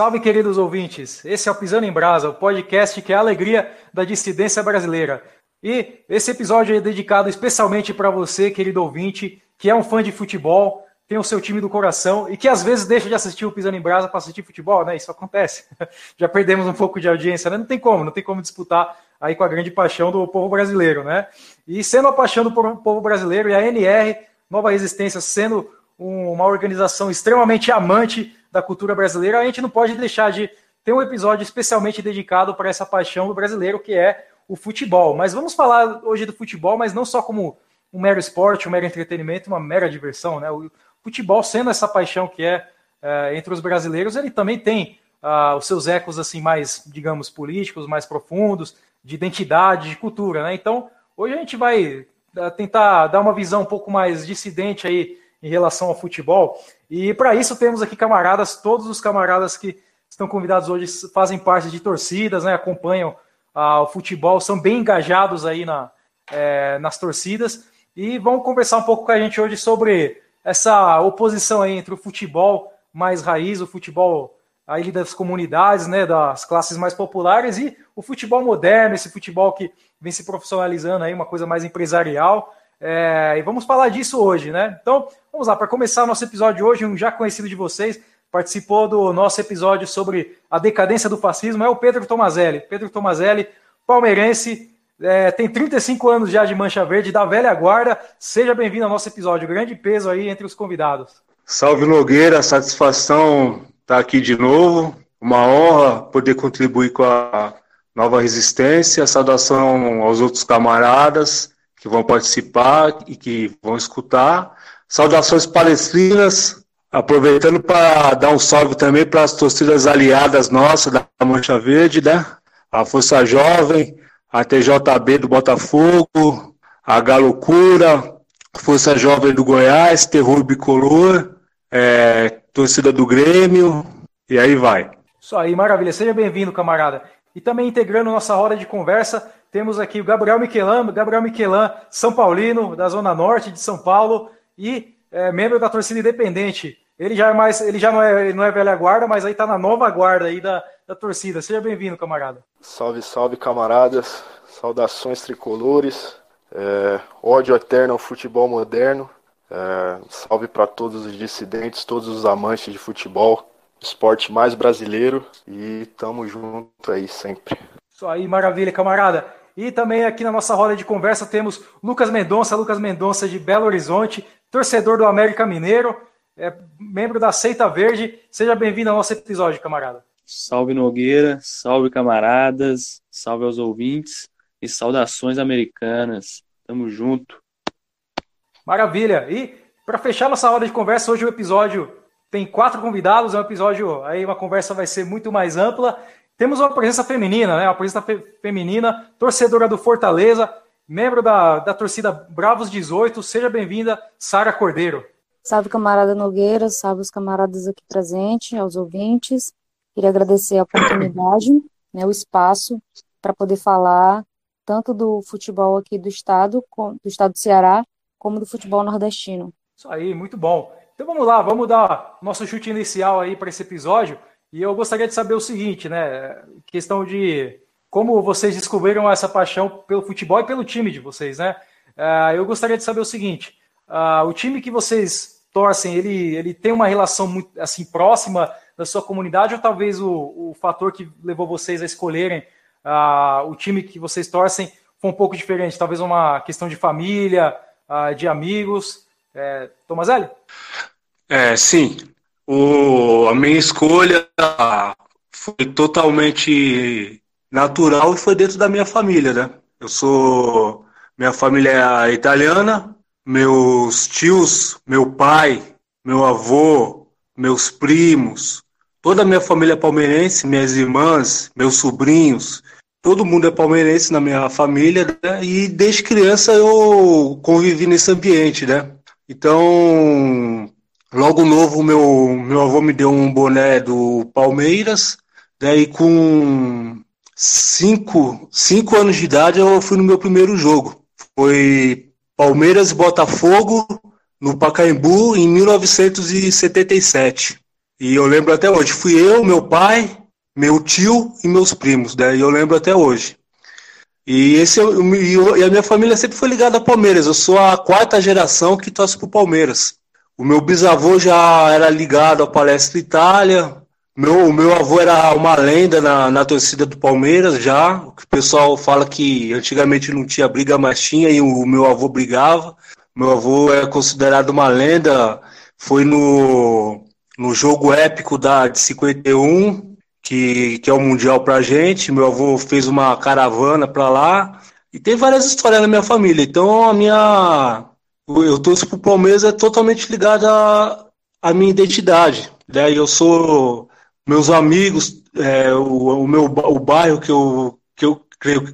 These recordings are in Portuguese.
Salve, queridos ouvintes! Esse é o Pisando em Brasa, o podcast que é a alegria da dissidência brasileira. E esse episódio é dedicado especialmente para você, querido ouvinte, que é um fã de futebol, tem o seu time do coração e que às vezes deixa de assistir o Pisando em Brasa para assistir futebol, né? Isso acontece. Já perdemos um pouco de audiência, né? Não tem como, não tem como disputar aí com a grande paixão do povo brasileiro, né? E sendo a paixão do povo brasileiro e a NR, Nova Resistência, sendo uma organização extremamente amante da cultura brasileira, a gente não pode deixar de ter um episódio especialmente dedicado para essa paixão do brasileiro, que é o futebol. Mas vamos falar hoje do futebol, mas não só como um mero esporte, um mero entretenimento, uma mera diversão. Né? O futebol, sendo essa paixão que é, é entre os brasileiros, ele também tem ah, os seus ecos assim mais, digamos, políticos, mais profundos, de identidade, de cultura. Né? Então, hoje a gente vai ah, tentar dar uma visão um pouco mais dissidente aí em relação ao futebol. E para isso temos aqui camaradas, todos os camaradas que estão convidados hoje fazem parte de torcidas, né, acompanham ah, o futebol, são bem engajados aí na, é, nas torcidas e vão conversar um pouco com a gente hoje sobre essa oposição aí entre o futebol mais raiz, o futebol aí das comunidades, né, das classes mais populares e o futebol moderno, esse futebol que vem se profissionalizando aí, uma coisa mais empresarial. É, e vamos falar disso hoje, né? Então, vamos lá, para começar o nosso episódio de hoje, um já conhecido de vocês, participou do nosso episódio sobre a decadência do fascismo, é o Pedro Tomazelli. Pedro Tomazelli, palmeirense, é, tem 35 anos já de Mancha Verde, da velha guarda. Seja bem-vindo ao nosso episódio. Grande peso aí entre os convidados. Salve Nogueira, satisfação estar aqui de novo. Uma honra poder contribuir com a nova resistência. Saudação aos outros camaradas que vão participar e que vão escutar. Saudações palestrinas, aproveitando para dar um salve também para as torcidas aliadas nossas da Mancha Verde, né? A Força Jovem, a TJB do Botafogo, a Galocura, Força Jovem do Goiás, Terror Bicolor, é, torcida do Grêmio, e aí vai. Isso aí, maravilha. Seja bem-vindo, camarada. E também integrando nossa roda de conversa, temos aqui o Gabriel Miquelan, Gabriel Miquelan, São Paulino, da Zona Norte de São Paulo e é, membro da torcida independente. Ele já é mais, ele já não é, não é velha guarda, mas aí tá na nova guarda aí da, da torcida. Seja bem-vindo, camarada. Salve, salve, camaradas. Saudações tricolores. É, ódio eterno ao futebol moderno. É, salve para todos os dissidentes, todos os amantes de futebol, esporte mais brasileiro e tamo junto aí sempre. Isso aí, maravilha, camarada. E também aqui na nossa roda de conversa temos Lucas Mendonça, Lucas Mendonça de Belo Horizonte, torcedor do América Mineiro, é membro da Seita Verde. Seja bem-vindo ao nosso episódio, camarada. Salve Nogueira, salve camaradas, salve aos ouvintes e saudações americanas. Tamo junto. Maravilha. E para fechar nossa roda de conversa, hoje o episódio tem quatro convidados, é um episódio aí uma conversa vai ser muito mais ampla temos uma presença feminina, né? Uma presença fe feminina, torcedora do Fortaleza, membro da, da torcida Bravos 18. Seja bem-vinda, Sara Cordeiro. Salve, camarada Nogueira, salve os camaradas aqui presentes, aos ouvintes. Queria agradecer a oportunidade, né, o espaço para poder falar tanto do futebol aqui do estado, do estado do Ceará, como do futebol nordestino. Isso aí, muito bom. Então vamos lá, vamos dar nosso chute inicial aí para esse episódio. E eu gostaria de saber o seguinte, né? Questão de como vocês descobriram essa paixão pelo futebol e pelo time de vocês, né? Uh, eu gostaria de saber o seguinte: uh, o time que vocês torcem, ele, ele tem uma relação muito assim próxima da sua comunidade ou talvez o, o fator que levou vocês a escolherem uh, o time que vocês torcem foi um pouco diferente? Talvez uma questão de família, de amigos. É, Tomazelli? É, sim, o, a minha escolha foi totalmente natural e foi dentro da minha família, né? Eu sou. Minha família é italiana, meus tios, meu pai, meu avô, meus primos, toda a minha família é palmeirense, minhas irmãs, meus sobrinhos, todo mundo é palmeirense na minha família, né? E desde criança eu convivi nesse ambiente, né? Então, Logo novo, meu, meu avô me deu um boné do Palmeiras. Daí, com cinco, cinco anos de idade, eu fui no meu primeiro jogo. Foi Palmeiras Botafogo, no Pacaembu, em 1977. E eu lembro até hoje, fui eu, meu pai, meu tio e meus primos? E eu lembro até hoje. E, esse, e a minha família sempre foi ligada a Palmeiras. Eu sou a quarta geração que torce pro Palmeiras. O meu bisavô já era ligado à Palestra Itália. Meu, o meu avô era uma lenda na, na torcida do Palmeiras já. O pessoal fala que antigamente não tinha briga, mas tinha, e o meu avô brigava. Meu avô é considerado uma lenda. Foi no, no jogo épico da, de 51, que, que é o Mundial pra gente. Meu avô fez uma caravana pra lá. E tem várias histórias na minha família. Então a minha. Eu torço pro Palmeiras é totalmente ligado à, à minha identidade. Né? eu sou. Meus amigos, é, o, o, meu o bairro que eu, que eu,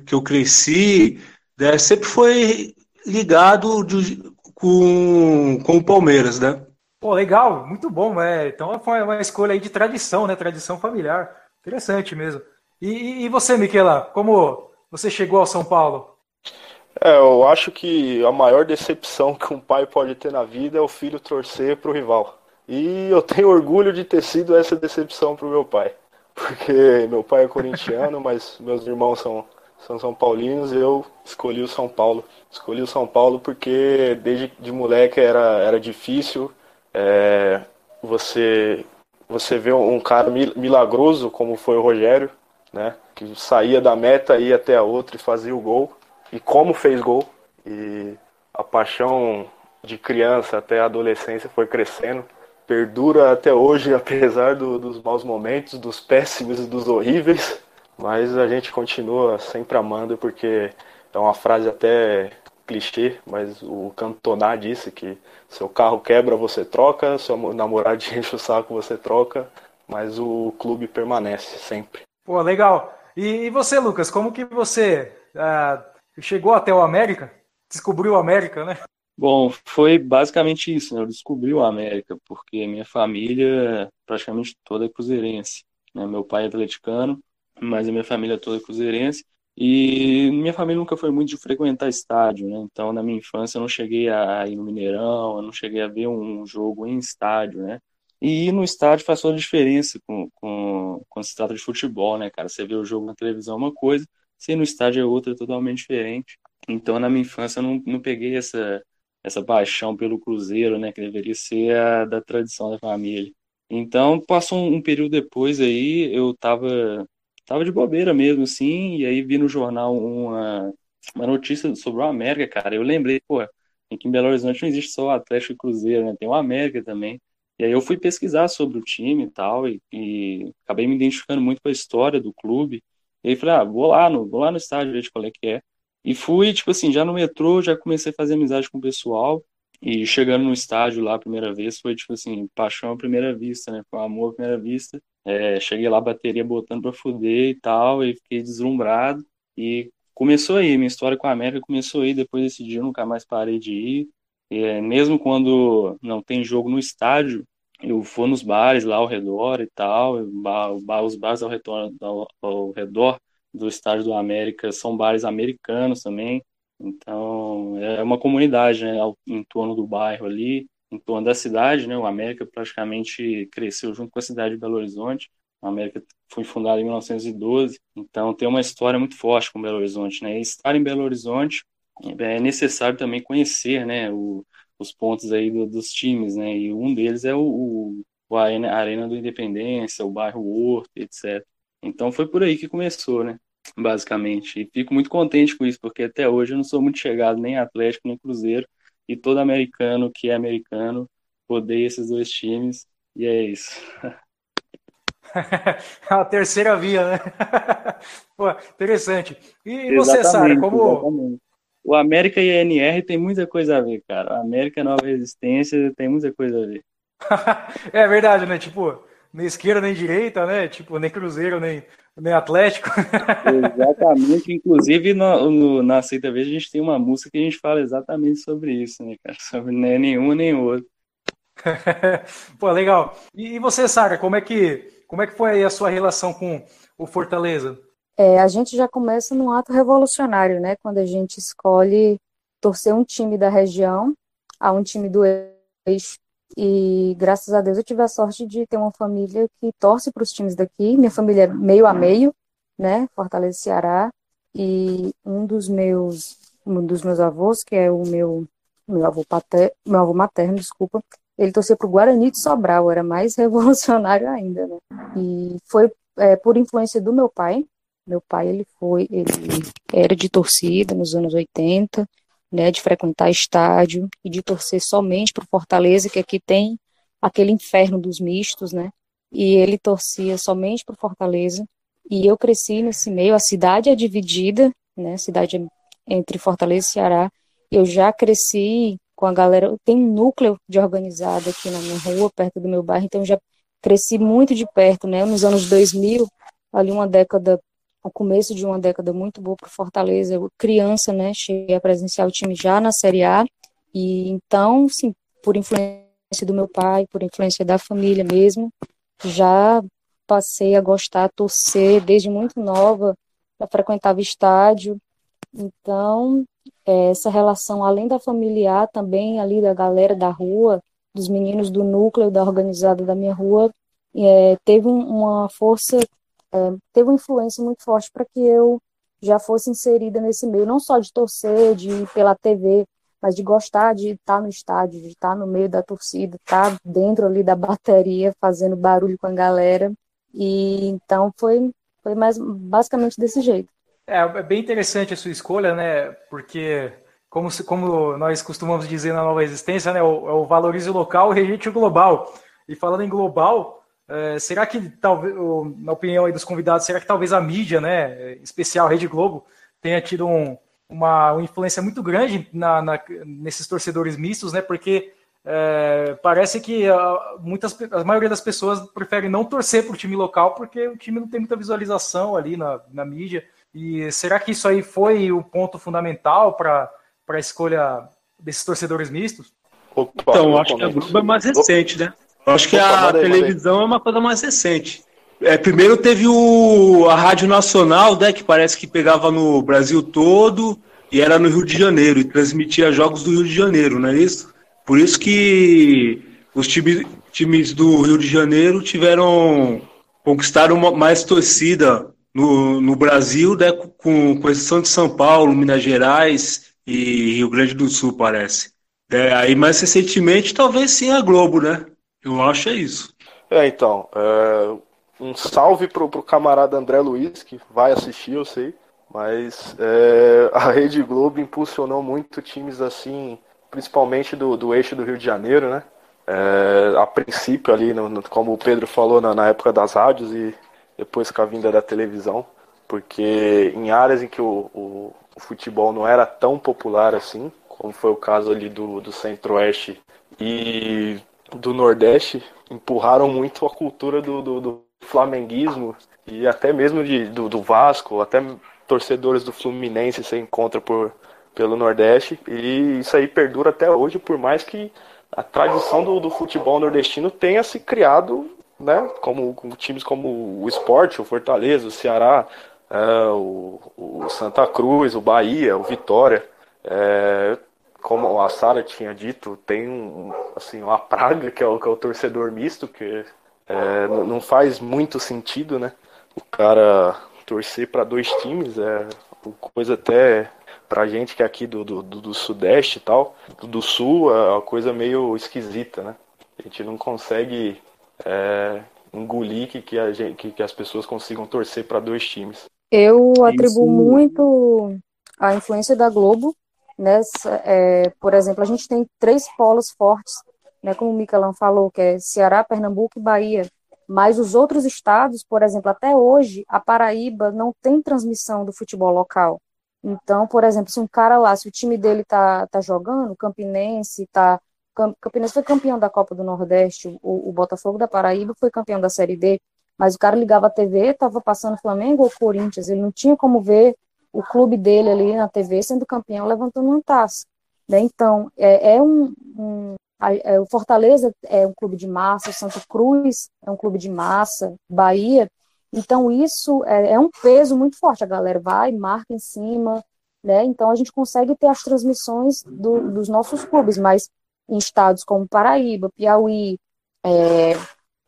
que eu cresci, né, sempre foi ligado de, com, com o Palmeiras, né? Pô, legal, muito bom, é. Então foi uma escolha aí de tradição, né? Tradição familiar. Interessante mesmo. E, e você, Miquela, como você chegou ao São Paulo? É, eu acho que a maior decepção que um pai pode ter na vida é o filho torcer para o rival. E eu tenho orgulho de ter sido essa decepção para o meu pai. Porque meu pai é corintiano, mas meus irmãos são, são São Paulinos e eu escolhi o São Paulo. Escolhi o São Paulo porque desde de moleque era, era difícil é, você você vê um cara milagroso como foi o Rogério, né? Que saía da meta, ia até a outra e fazia o gol. E como fez gol. E a paixão de criança até a adolescência foi crescendo. Perdura até hoje, apesar do, dos maus momentos, dos péssimos e dos horríveis. Mas a gente continua sempre amando, porque é uma frase até clichê, mas o Cantona disse que seu carro quebra, você troca, seu namorado enche o saco, você troca, mas o clube permanece sempre. Pô, legal. E, e você, Lucas, como que você uh, chegou até o América? Descobriu o América, né? Bom, foi basicamente isso, né? Eu descobri o América, porque minha família praticamente toda é cruzeirense. Né? Meu pai é atleticano, mas a minha família toda é cruzeirense. E minha família nunca foi muito de frequentar estádio, né? Então, na minha infância, eu não cheguei a ir no Mineirão, eu não cheguei a ver um jogo em estádio, né? E ir no estádio faz toda a diferença com, com, quando se trata de futebol, né, cara? Você vê o jogo na televisão é uma coisa, se ir no estádio é outra, totalmente diferente. Então, na minha infância, eu não, não peguei essa, essa paixão pelo Cruzeiro, né? Que deveria ser a da tradição da família. Então, passou um, um período depois aí, eu tava tava de bobeira mesmo, assim, e aí vi no jornal uma, uma notícia sobre o América, cara. Eu lembrei, pô, aqui em Belo Horizonte não existe só o Atlético e Cruzeiro, né? Tem o América também. E aí eu fui pesquisar sobre o time e tal, e, e acabei me identificando muito com a história do clube. E aí falei, ah, vou lá no, vou lá no estádio ver qual é que é. E fui, tipo assim, já no metrô, já comecei a fazer amizade com o pessoal. E chegando no estádio lá a primeira vez, foi tipo assim, paixão à primeira vista, né? Foi amor à primeira vista. É, cheguei lá, bateria botando pra fuder e tal, e fiquei deslumbrado. E começou aí, minha história com a América começou aí, depois desse dia eu nunca mais parei de ir. É, mesmo quando não tem jogo no estádio, eu vou nos bares lá ao redor e tal, os bares ao redor, ao, redor do estádio do América são bares americanos também, então é uma comunidade né, em torno do bairro ali, em torno da cidade, né? O América praticamente cresceu junto com a cidade de Belo Horizonte. A América foi fundada em 1912, então tem uma história muito forte com Belo Horizonte, né? E estar em Belo Horizonte é necessário também conhecer, né? O, os pontos aí do, dos times, né? E um deles é o, o, a Arena do Independência, o bairro Horto, etc. Então foi por aí que começou, né? Basicamente. E fico muito contente com isso, porque até hoje eu não sou muito chegado nem Atlético nem Cruzeiro, e todo americano que é americano odeia esses dois times, e é isso. a terceira via, né? Pô, interessante. E você, Sara, como. Exatamente. O América e a NR tem muita coisa a ver, cara. A América Nova Resistência tem muita coisa a ver. é verdade, né? Tipo, nem esquerda nem direita, né? Tipo, nem Cruzeiro, nem, nem Atlético. exatamente. Inclusive, no, no, na Aceita Vez, a gente tem uma música que a gente fala exatamente sobre isso, né, cara? Sobre nem nenhuma nem outra. Pô, legal. E, e você, Sara, como é que como é que foi a sua relação com o Fortaleza? É, a gente já começa num ato revolucionário, né? Quando a gente escolhe torcer um time da região a um time do eixo. E graças a Deus eu tive a sorte de ter uma família que torce para os times daqui. Minha família é meio a meio, né? Fortaleza Ceará. E um dos meus um dos meus avós, que é o meu meu avô paterno, meu avô materno, desculpa, ele torcia para o Guarani de Sobral, era mais revolucionário ainda, né? E foi é, por influência do meu pai. Meu pai, ele foi, ele era de torcida nos anos 80, né, de frequentar estádio e de torcer somente para o Fortaleza, que aqui tem aquele inferno dos mistos, né? E ele torcia somente para o Fortaleza. E eu cresci nesse meio, a cidade é dividida, né? A cidade é entre Fortaleza e Ceará. Eu já cresci com a galera, tem um núcleo de organizado aqui na minha rua, perto do meu bairro, então já cresci muito de perto, né? Nos anos 2000, ali uma década, o começo de uma década muito boa para Fortaleza, eu, criança, né? Cheguei a presenciar o time já na Série A, e então, sim, por influência do meu pai, por influência da família mesmo, já passei a gostar, a torcer desde muito nova, já frequentava estádio, então, é, essa relação, além da familiar, também ali da galera da rua, dos meninos do núcleo da organizada da minha rua, é, teve uma força, é, teve uma influência muito forte para que eu já fosse inserida nesse meio, não só de torcer, de ir pela TV, mas de gostar de estar no estádio, de estar no meio da torcida, estar dentro ali da bateria, fazendo barulho com a galera. E então foi, foi mais basicamente desse jeito. É, é bem interessante a sua escolha, né? Porque, como, como nós costumamos dizer na nova existência, né? O, é o valorize o local, rejeite o global. E falando em global, é, será que, talvez, na opinião dos convidados, será que talvez a mídia, né? Especial Rede Globo, tenha tido um, uma, uma, influência muito grande na, na, nesses torcedores mistos, né? Porque é, parece que a, muitas, a maioria das pessoas prefere não torcer para o time local porque o time não tem muita visualização ali na, na mídia. E será que isso aí foi o ponto fundamental para a escolha desses torcedores mistos? Opa, então, acho que a Globo é mais recente, né? Eu acho que Opa, a televisão é uma coisa mais recente. É, primeiro teve o, a Rádio Nacional, né, que parece que pegava no Brasil todo e era no Rio de Janeiro e transmitia jogos do Rio de Janeiro, não é isso? Por isso que os times, times do Rio de Janeiro tiveram conquistaram uma, mais torcida no, no Brasil, né, com, com exceção de São Paulo, Minas Gerais e Rio Grande do Sul, parece. É, aí mais recentemente, talvez sim a Globo, né? Eu acho é isso. É, então, é, um salve pro, pro camarada André Luiz, que vai assistir, eu sei. Mas é, a Rede Globo impulsionou muito times assim, principalmente do, do eixo do Rio de Janeiro, né? É, a princípio ali, no, no, como o Pedro falou, na, na, época das rádios e depois com a vinda da televisão, porque em áreas em que o, o, o futebol não era tão popular assim, como foi o caso ali do, do Centro-Oeste e do Nordeste, empurraram muito a cultura do, do, do flamenguismo e até mesmo de, do, do Vasco, até torcedores do Fluminense se encontra por, pelo Nordeste e isso aí perdura até hoje, por mais que a tradição do, do futebol nordestino tenha se criado né? Como, como times como o Sport, o Fortaleza, o Ceará, é, o, o, Santa Cruz, o Bahia, o Vitória. É, como a Sara tinha dito, tem um, assim, uma praga que é o, que é o torcedor misto, que é, não faz muito sentido, né? O cara torcer para dois times é coisa até pra gente que é aqui do, do, do Sudeste e tal, do Sul, é uma coisa meio esquisita, né? A gente não consegue é, engolir que, que, a gente, que, que as pessoas consigam torcer para dois times. Eu atribuo Isso. muito a influência da Globo nessa, é, por exemplo, a gente tem três polos fortes, né, como o Michelão falou, que é Ceará, Pernambuco e Bahia. Mas os outros estados, por exemplo, até hoje, a Paraíba não tem transmissão do futebol local. Então, por exemplo, se um cara lá, se o time dele tá, tá jogando, o Campinense tá Campinense foi campeão da Copa do Nordeste, o, o, Botafogo da Paraíba foi campeão da Série D, mas o cara ligava a TV, estava passando Flamengo ou Corinthians, ele não tinha como ver o clube dele ali na TV sendo campeão levantando uma taça. Né? Então, é, é um, um é, o Fortaleza é um clube de massa, o Santa Cruz é um clube de massa, Bahia. Então, isso é, é um peso muito forte. A galera vai, marca em cima, né? Então, a gente consegue ter as transmissões do, dos nossos clubes, mas em estados como Paraíba, Piauí, é,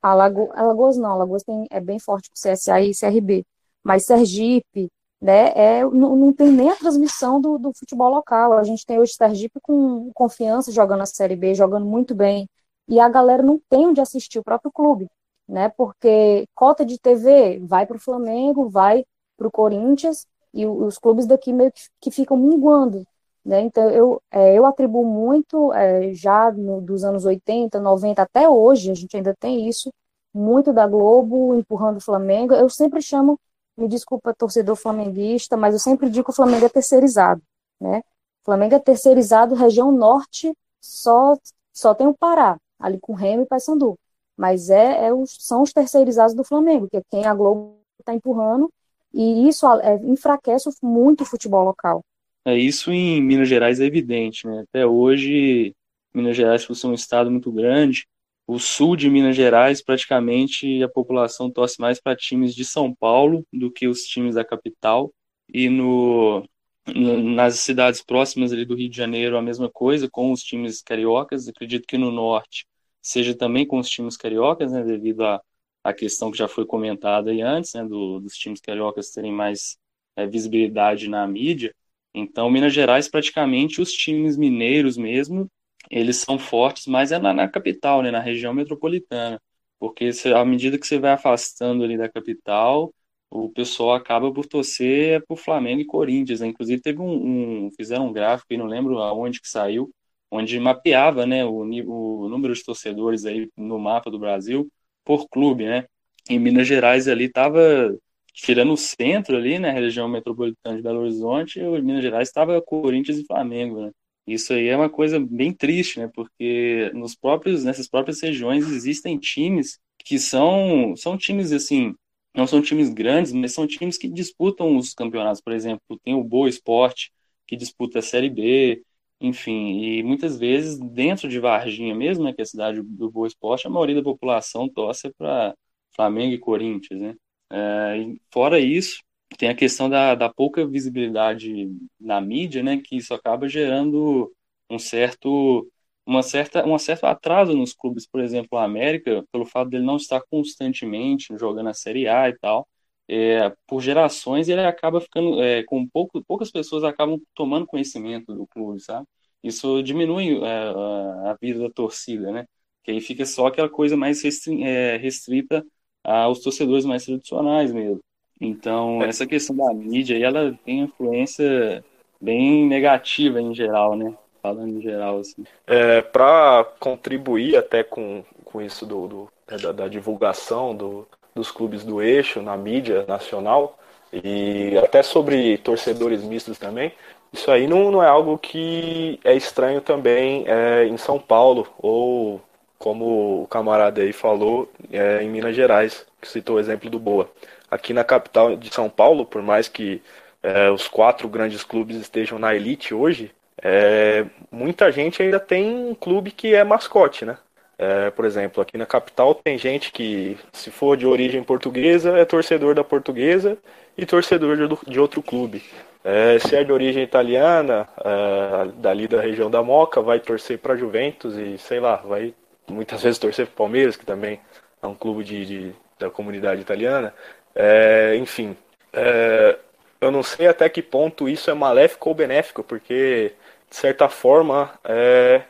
Alago, Alagoas não, Alagoas tem, é bem forte com CSA e CRB, mas Sergipe, né, é, não, não tem nem a transmissão do, do futebol local. A gente tem hoje Sergipe com confiança jogando a Série B, jogando muito bem, e a galera não tem onde assistir o próprio clube, né, porque cota de TV vai para o Flamengo, vai para o Corinthians, e os clubes daqui meio que, que ficam minguando, né? Então, eu, é, eu atribuo muito, é, já no, dos anos 80, 90 até hoje, a gente ainda tem isso, muito da Globo empurrando o Flamengo. Eu sempre chamo, me desculpa, torcedor flamenguista, mas eu sempre digo que o Flamengo é terceirizado. Né? O Flamengo é terceirizado, região norte, só, só tem o Pará, ali com Remo e Paysandu. Mas é, é os, são os terceirizados do Flamengo, que é quem a Globo está empurrando, e isso é, enfraquece muito o futebol local. É, isso em Minas Gerais é evidente, né? Até hoje, Minas Gerais, por ser um estado muito grande, o sul de Minas Gerais, praticamente a população torce mais para times de São Paulo do que os times da capital. E no, nas cidades próximas ali do Rio de Janeiro, a mesma coisa, com os times cariocas. Acredito que no norte seja também com os times cariocas, né, devido à, à questão que já foi comentada aí antes, né, do, dos times cariocas terem mais é, visibilidade na mídia. Então, Minas Gerais, praticamente, os times mineiros mesmo, eles são fortes, mas é na, na capital, né, na região metropolitana. Porque se, à medida que você vai afastando ali da capital, o pessoal acaba por torcer por Flamengo e Corinthians. Né? Inclusive, teve um, um, fizeram um gráfico, e não lembro aonde que saiu, onde mapeava né, o, o número de torcedores aí no mapa do Brasil por clube, né? Em Minas Gerais ali estava tirando o centro ali, né, região metropolitana de Belo Horizonte, o Minas Gerais estava Corinthians e Flamengo, né? Isso aí é uma coisa bem triste, né? Porque nos próprios nessas próprias regiões existem times que são são times assim, não são times grandes, mas são times que disputam os campeonatos, por exemplo, tem o Boa Esporte que disputa a Série B, enfim, e muitas vezes dentro de Varginha mesmo, né, que é a cidade do Boa Esporte, a maioria da população torce para Flamengo e Corinthians, né? É, fora isso, tem a questão da, da pouca visibilidade na mídia, né, que isso acaba gerando um certo uma certa um certo atraso nos clubes, por exemplo, a América, pelo fato dele não estar constantemente jogando a Série A e tal, é, por gerações ele acaba ficando é, com pouco, poucas pessoas acabam tomando conhecimento do clube, sabe? Isso diminui é, a vida da torcida, né? Que aí fica só aquela coisa mais é, restrita aos torcedores mais tradicionais mesmo. Então, é. essa questão da mídia aí, ela tem influência bem negativa em geral, né? Falando em geral, assim. É, Para contribuir até com, com isso do, do né, da, da, divulgação do, dos clubes do eixo na mídia nacional e até sobre torcedores mistos também, isso aí não, não é algo que é estranho também é, em São Paulo ou como o camarada aí falou, é, em Minas Gerais, que citou o exemplo do Boa. Aqui na capital de São Paulo, por mais que é, os quatro grandes clubes estejam na elite hoje, é, muita gente ainda tem um clube que é mascote, né? É, por exemplo, aqui na capital tem gente que, se for de origem portuguesa, é torcedor da portuguesa e torcedor de, outro clube. É, se é de origem italiana, é, dali da região da Moca, vai torcer para Juventus e sei lá, vai muitas vezes torcer para Palmeiras, que também é um clube de, de da comunidade italiana. É, enfim, é, eu não sei até que ponto isso é maléfico ou benéfico, porque, de certa forma, é,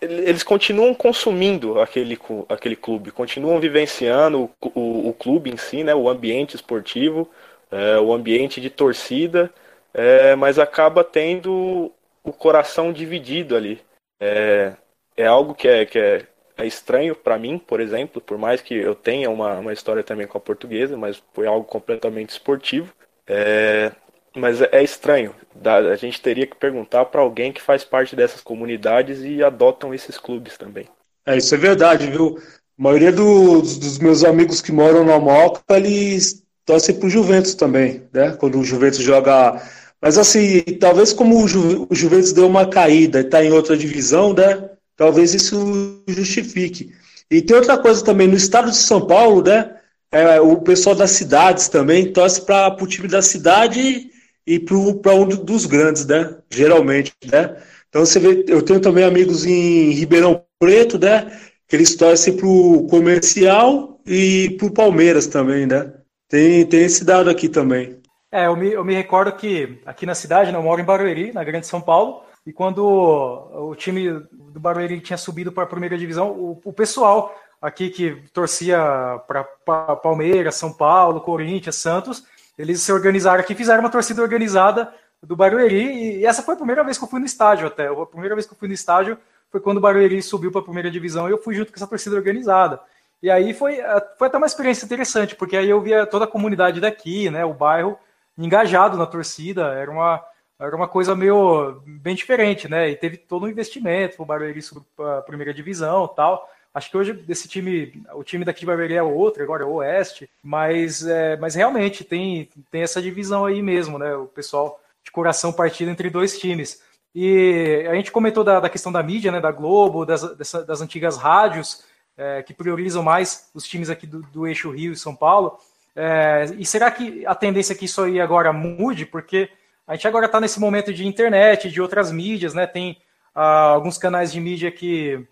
eles continuam consumindo aquele, aquele clube, continuam vivenciando o, o, o clube em si, né, o ambiente esportivo, é, o ambiente de torcida, é, mas acaba tendo o coração dividido ali. É, é algo que é, que é, é estranho para mim, por exemplo, por mais que eu tenha uma, uma história também com a portuguesa, mas foi algo completamente esportivo. É, mas é, é estranho. A gente teria que perguntar para alguém que faz parte dessas comunidades e adotam esses clubes também. É, isso é verdade, viu? A maioria dos, dos meus amigos que moram no Moca, eles torcem pro Juventus também, né? Quando o Juventus joga. Mas assim, talvez como o, Ju, o Juventus deu uma caída e está em outra divisão, né? Talvez isso justifique. E tem outra coisa também, no estado de São Paulo, né? É, o pessoal das cidades também torce para o time da cidade e para um dos grandes, né? Geralmente, né? Então você vê, eu tenho também amigos em Ribeirão Preto, né? Que eles torcem pro comercial e pro Palmeiras também, né? Tem, tem esse dado aqui também. É, eu me, eu me recordo que aqui na cidade, né, eu moro em Barueri, na Grande São Paulo, e quando o time do Barueri tinha subido para a primeira divisão, o, o pessoal aqui que torcia para Palmeiras, São Paulo, Corinthians, Santos, eles se organizaram aqui, fizeram uma torcida organizada do Barueri, e essa foi a primeira vez que eu fui no estádio até. A primeira vez que eu fui no estádio foi quando o Barueri subiu para a primeira divisão e eu fui junto com essa torcida organizada. E aí foi, foi até uma experiência interessante, porque aí eu via toda a comunidade daqui, né, o bairro engajado na torcida, era uma, era uma coisa meio bem diferente, né? E teve todo um investimento, o Barueri subiu para a primeira divisão tal. Acho que hoje esse time, o time daqui de Barueri é outro, agora é o Oeste, mas, é, mas realmente tem, tem essa divisão aí mesmo, né? O pessoal de coração partido entre dois times. E a gente comentou da, da questão da mídia, né? Da Globo, das, dessa, das antigas rádios, é, que priorizam mais os times aqui do, do eixo Rio e São Paulo. É, e será que a tendência é que isso aí agora mude? Porque a gente agora está nesse momento de internet, de outras mídias, né? Tem ah, alguns canais de mídia que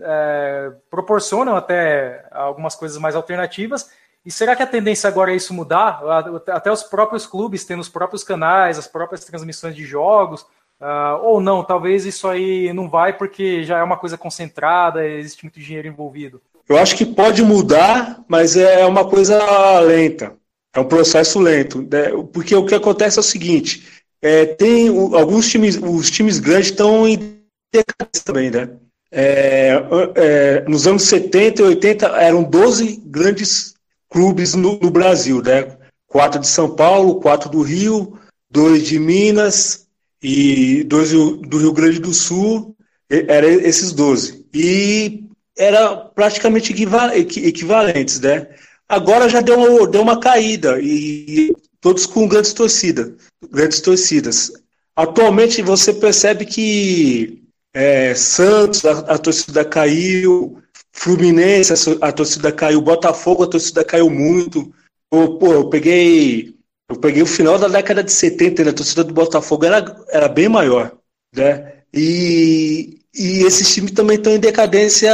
é, proporcionam até algumas coisas mais alternativas. E será que a tendência agora é isso mudar? Até os próprios clubes tendo os próprios canais, as próprias transmissões de jogos, uh, ou não? Talvez isso aí não vai porque já é uma coisa concentrada, existe muito dinheiro envolvido. Eu acho que pode mudar, mas é uma coisa lenta. É um processo lento. Né? Porque o que acontece é o seguinte: é, tem alguns times, os times grandes estão em decadência também, né? É, é, nos anos 70 e 80 eram 12 grandes clubes no, no, Brasil, né? Quatro de São Paulo, quatro do Rio, dois de Minas e dois do Rio Grande do Sul. Eram esses 12. E era praticamente equivalentes, né? Agora já deu deu uma caída e todos com grandes torcidas, grandes torcidas. Atualmente você percebe que é, Santos, a, a, torcida caiu. Fluminense, a, a, torcida caiu. Botafogo, a torcida caiu muito. Pô, pô, eu peguei. Eu peguei o final da década de 70, né? a torcida do Botafogo era, era bem maior. Né? E, e esses times também estão em decadência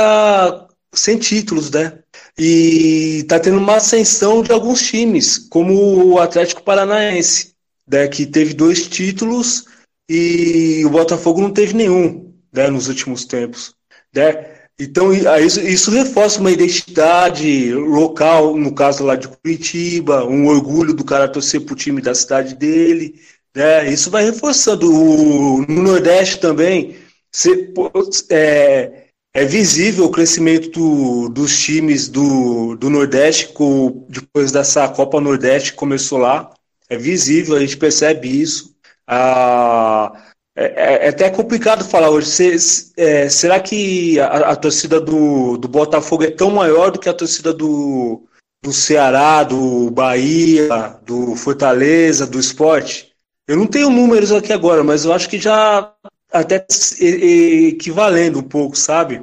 sem títulos, né? E tá tendo uma ascensão de alguns times, como o Atlético Paranaense, né? que teve dois títulos e o Botafogo não teve nenhum né, nos últimos tempos. Né? Então, isso, isso reforça uma identidade local, no caso lá de Curitiba, um orgulho do cara torcer para o time da cidade dele. Né? Isso vai reforçando. O, no Nordeste também, se, é, é visível o crescimento do, dos times do, do Nordeste com, depois dessa Copa Nordeste que começou lá. É visível, a gente percebe isso. Ah, é, é, é, até complicado falar hoje. Se, é, será que a, a, torcida do, do Botafogo é tão maior do que a torcida do, do Ceará, do Bahia, do Fortaleza, do esporte? Eu não tenho números aqui agora, mas eu acho que já até equivalendo um pouco, sabe?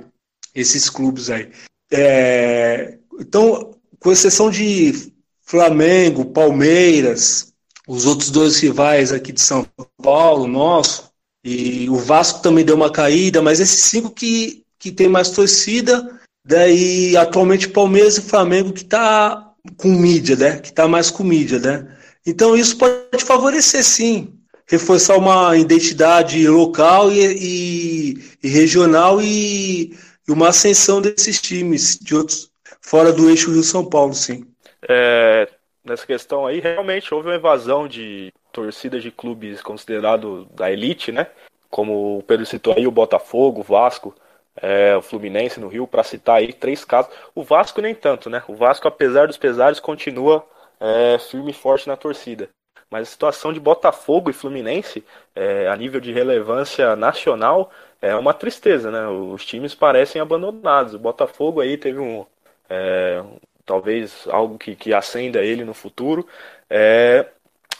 Esses clubes aí. É, então, com exceção de Flamengo, Palmeiras, os outros dois rivais aqui de São Paulo, nosso, e o Vasco também deu uma caída, mas esses cinco que, que tem mais torcida, daí atualmente Palmeiras e Flamengo que tá com mídia, né? Que tá mais com mídia, né? Então isso pode favorecer sim, reforçar uma identidade local e, e, e regional e, e, uma ascensão desses times de outros fora do eixo Rio São Paulo, sim. É, nessa questão aí, realmente houve uma evasão de torcidas de clubes considerados da elite, né? Como o Pedro citou aí, o Botafogo, o Vasco, é, o Fluminense no Rio, para citar aí três casos. O Vasco nem tanto, né? O Vasco, apesar dos pesares, continua é, firme e forte na torcida. Mas a situação de Botafogo e Fluminense, é, a nível de relevância nacional, é uma tristeza, né? Os times parecem abandonados. O Botafogo aí teve um, é, talvez algo que, que acenda ele no futuro. É,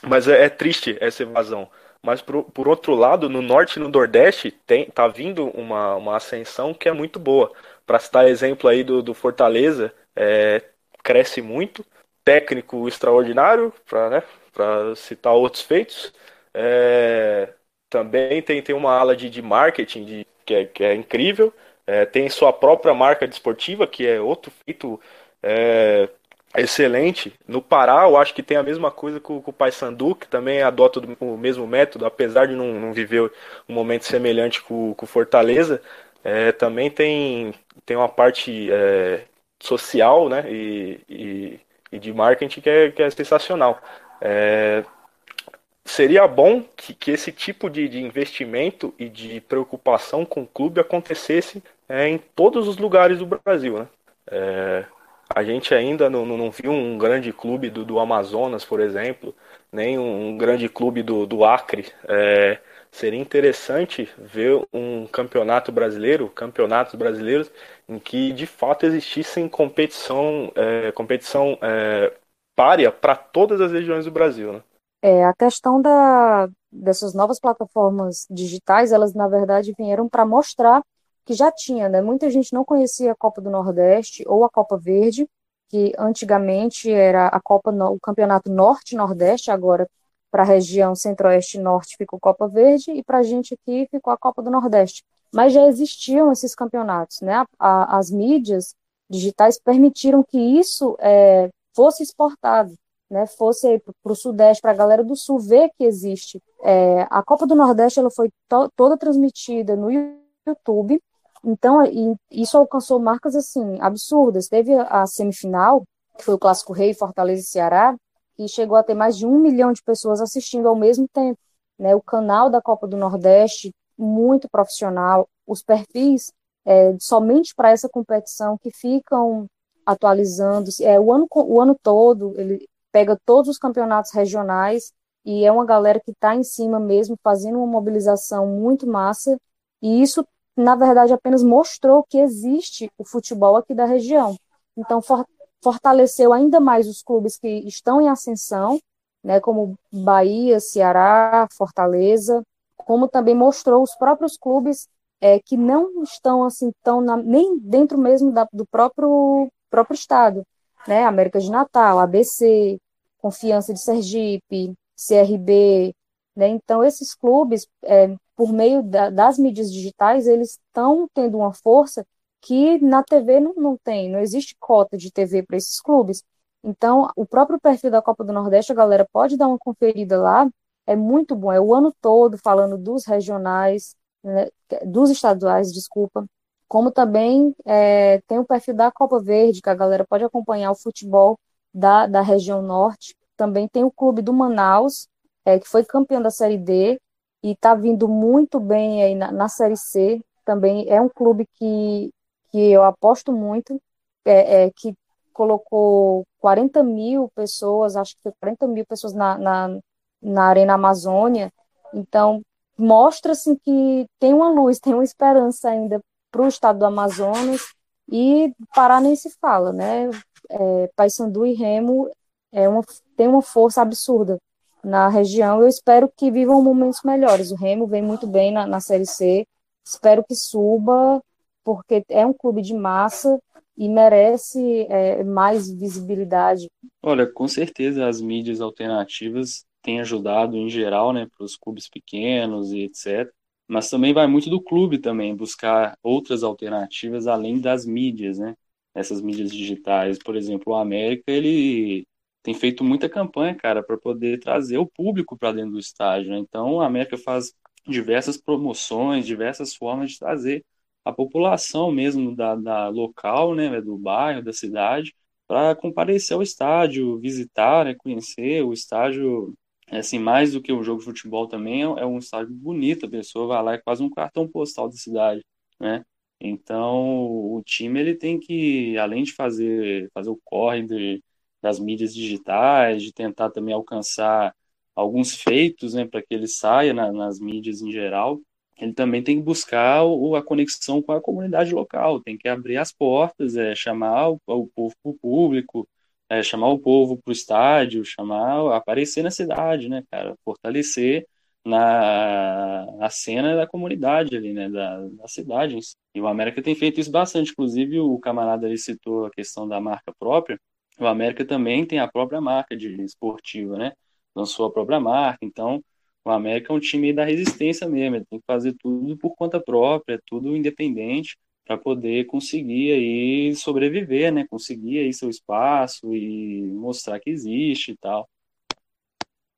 mas é, é triste essa evasão. Mas por, por, outro lado, no norte e no nordeste tem, tá vindo uma, uma ascensão que é muito boa. Para citar exemplo aí do, do Fortaleza, é, cresce muito, técnico extraordinário, para né, citar outros feitos. É, também tem, tem uma ala de, de marketing de, que, é, que é incrível. É, tem sua própria marca desportiva, que é outro feito é, excelente. No Pará, eu acho que tem a mesma coisa com, com o Paysandu, que também adota o mesmo método, apesar de não, não viver um momento semelhante com, com Fortaleza. É, também tem, tem uma parte é, social né, e, e, e, de marketing que é, que é sensacional. É, seria bom que, que esse tipo de, de, investimento e de preocupação com o clube acontecesse é, em todos os lugares do Brasil. Né? É, a gente ainda não, não, viu um grande clube do, do Amazonas, por exemplo, nem um, grande clube do, do Acre. É, seria interessante ver um campeonato brasileiro, campeonatos brasileiros, em que de fato existissem competição, é, competição é, para todas as regiões do Brasil. Né? É, a questão da, dessas novas plataformas digitais, elas na verdade vieram para mostrar que já tinha, né? Muita gente não conhecia a Copa do Nordeste ou a Copa Verde, que antigamente era a Copa o Campeonato Norte-Nordeste, agora para a região Centro-Oeste e Norte ficou Copa Verde e para a gente aqui ficou a Copa do Nordeste. Mas já existiam esses campeonatos, né? A, a, as mídias digitais permitiram que isso é, fosse exportado, né? Fosse para o Sudeste, para a galera do Sul ver que existe. É, a Copa do Nordeste ela foi to, toda transmitida no YouTube então, isso alcançou marcas assim absurdas. Teve a semifinal, que foi o Clássico Rei Fortaleza e Ceará, que chegou a ter mais de um milhão de pessoas assistindo ao mesmo tempo. Né? O canal da Copa do Nordeste, muito profissional, os perfis é, somente para essa competição que ficam atualizando é, o, ano, o ano todo, ele pega todos os campeonatos regionais e é uma galera que está em cima mesmo, fazendo uma mobilização muito massa, e isso na verdade, apenas mostrou que existe o futebol aqui da região. Então, for, fortaleceu ainda mais os clubes que estão em ascensão, né, como Bahia, Ceará, Fortaleza, como também mostrou os próprios clubes é, que não estão assim tão na, nem dentro mesmo da, do próprio próprio estado, né, América de Natal, ABC, Confiança de Sergipe, CRB, né, então esses clubes é, por meio da, das mídias digitais, eles estão tendo uma força que na TV não, não tem, não existe cota de TV para esses clubes. Então, o próprio perfil da Copa do Nordeste, a galera pode dar uma conferida lá, é muito bom, é o ano todo falando dos regionais, né, dos estaduais, desculpa, como também é, tem o perfil da Copa Verde, que a galera pode acompanhar o futebol da, da região norte. Também tem o clube do Manaus, é, que foi campeão da Série D, e está vindo muito bem aí na, na, Série C. Também é um clube que, que eu aposto muito, é, é, que colocou 40 mil pessoas, acho que foi 40 mil pessoas na, na, na Arena Amazônia. Então, mostra-se assim, que tem uma luz, tem uma esperança ainda para o estado do Amazonas. E Pará nem se fala, né? É, Paysandu e Remo é uma, tem uma força absurda na região. Eu espero que vivam momentos melhores. O Remo vem muito bem na, na Série C. Espero que suba, porque é um clube de massa e merece é, mais visibilidade. Olha, com certeza as mídias alternativas têm ajudado em geral, né, para os clubes pequenos e etc. Mas também vai muito do clube também buscar outras alternativas além das mídias, né? Essas mídias digitais, por exemplo, o América ele tem feito muita campanha, cara, para poder trazer o público para dentro do estádio. Né? Então, a América faz diversas promoções, diversas formas de trazer a população mesmo da, da local, né, do bairro, da cidade, para comparecer ao estádio, visitar, né, conhecer o estádio. É, assim, mais do que um jogo de futebol também, é, é um estádio bonito, a pessoa vai lá, é quase um cartão postal da cidade, né? Então, o time ele tem que, além de fazer, fazer o corre de das mídias digitais, de tentar também alcançar alguns feitos, né, para que ele saia na, nas mídias em geral, ele também tem que buscar o, a conexão com a comunidade local, tem que abrir as portas, é, chamar o, o povo para o público, é, chamar o povo para o estádio, chamar, aparecer na cidade, né, cara, fortalecer na, na cena da comunidade ali, né, da, da cidade. E o América tem feito isso bastante, inclusive o camarada ali citou a questão da marca própria, o América também tem a própria marca de esportiva, né? Lançou a própria marca, então O América é um time da resistência mesmo, ele tem que fazer tudo por conta própria, tudo independente para poder conseguir aí sobreviver, né? Conseguir aí seu espaço e mostrar que existe e tal.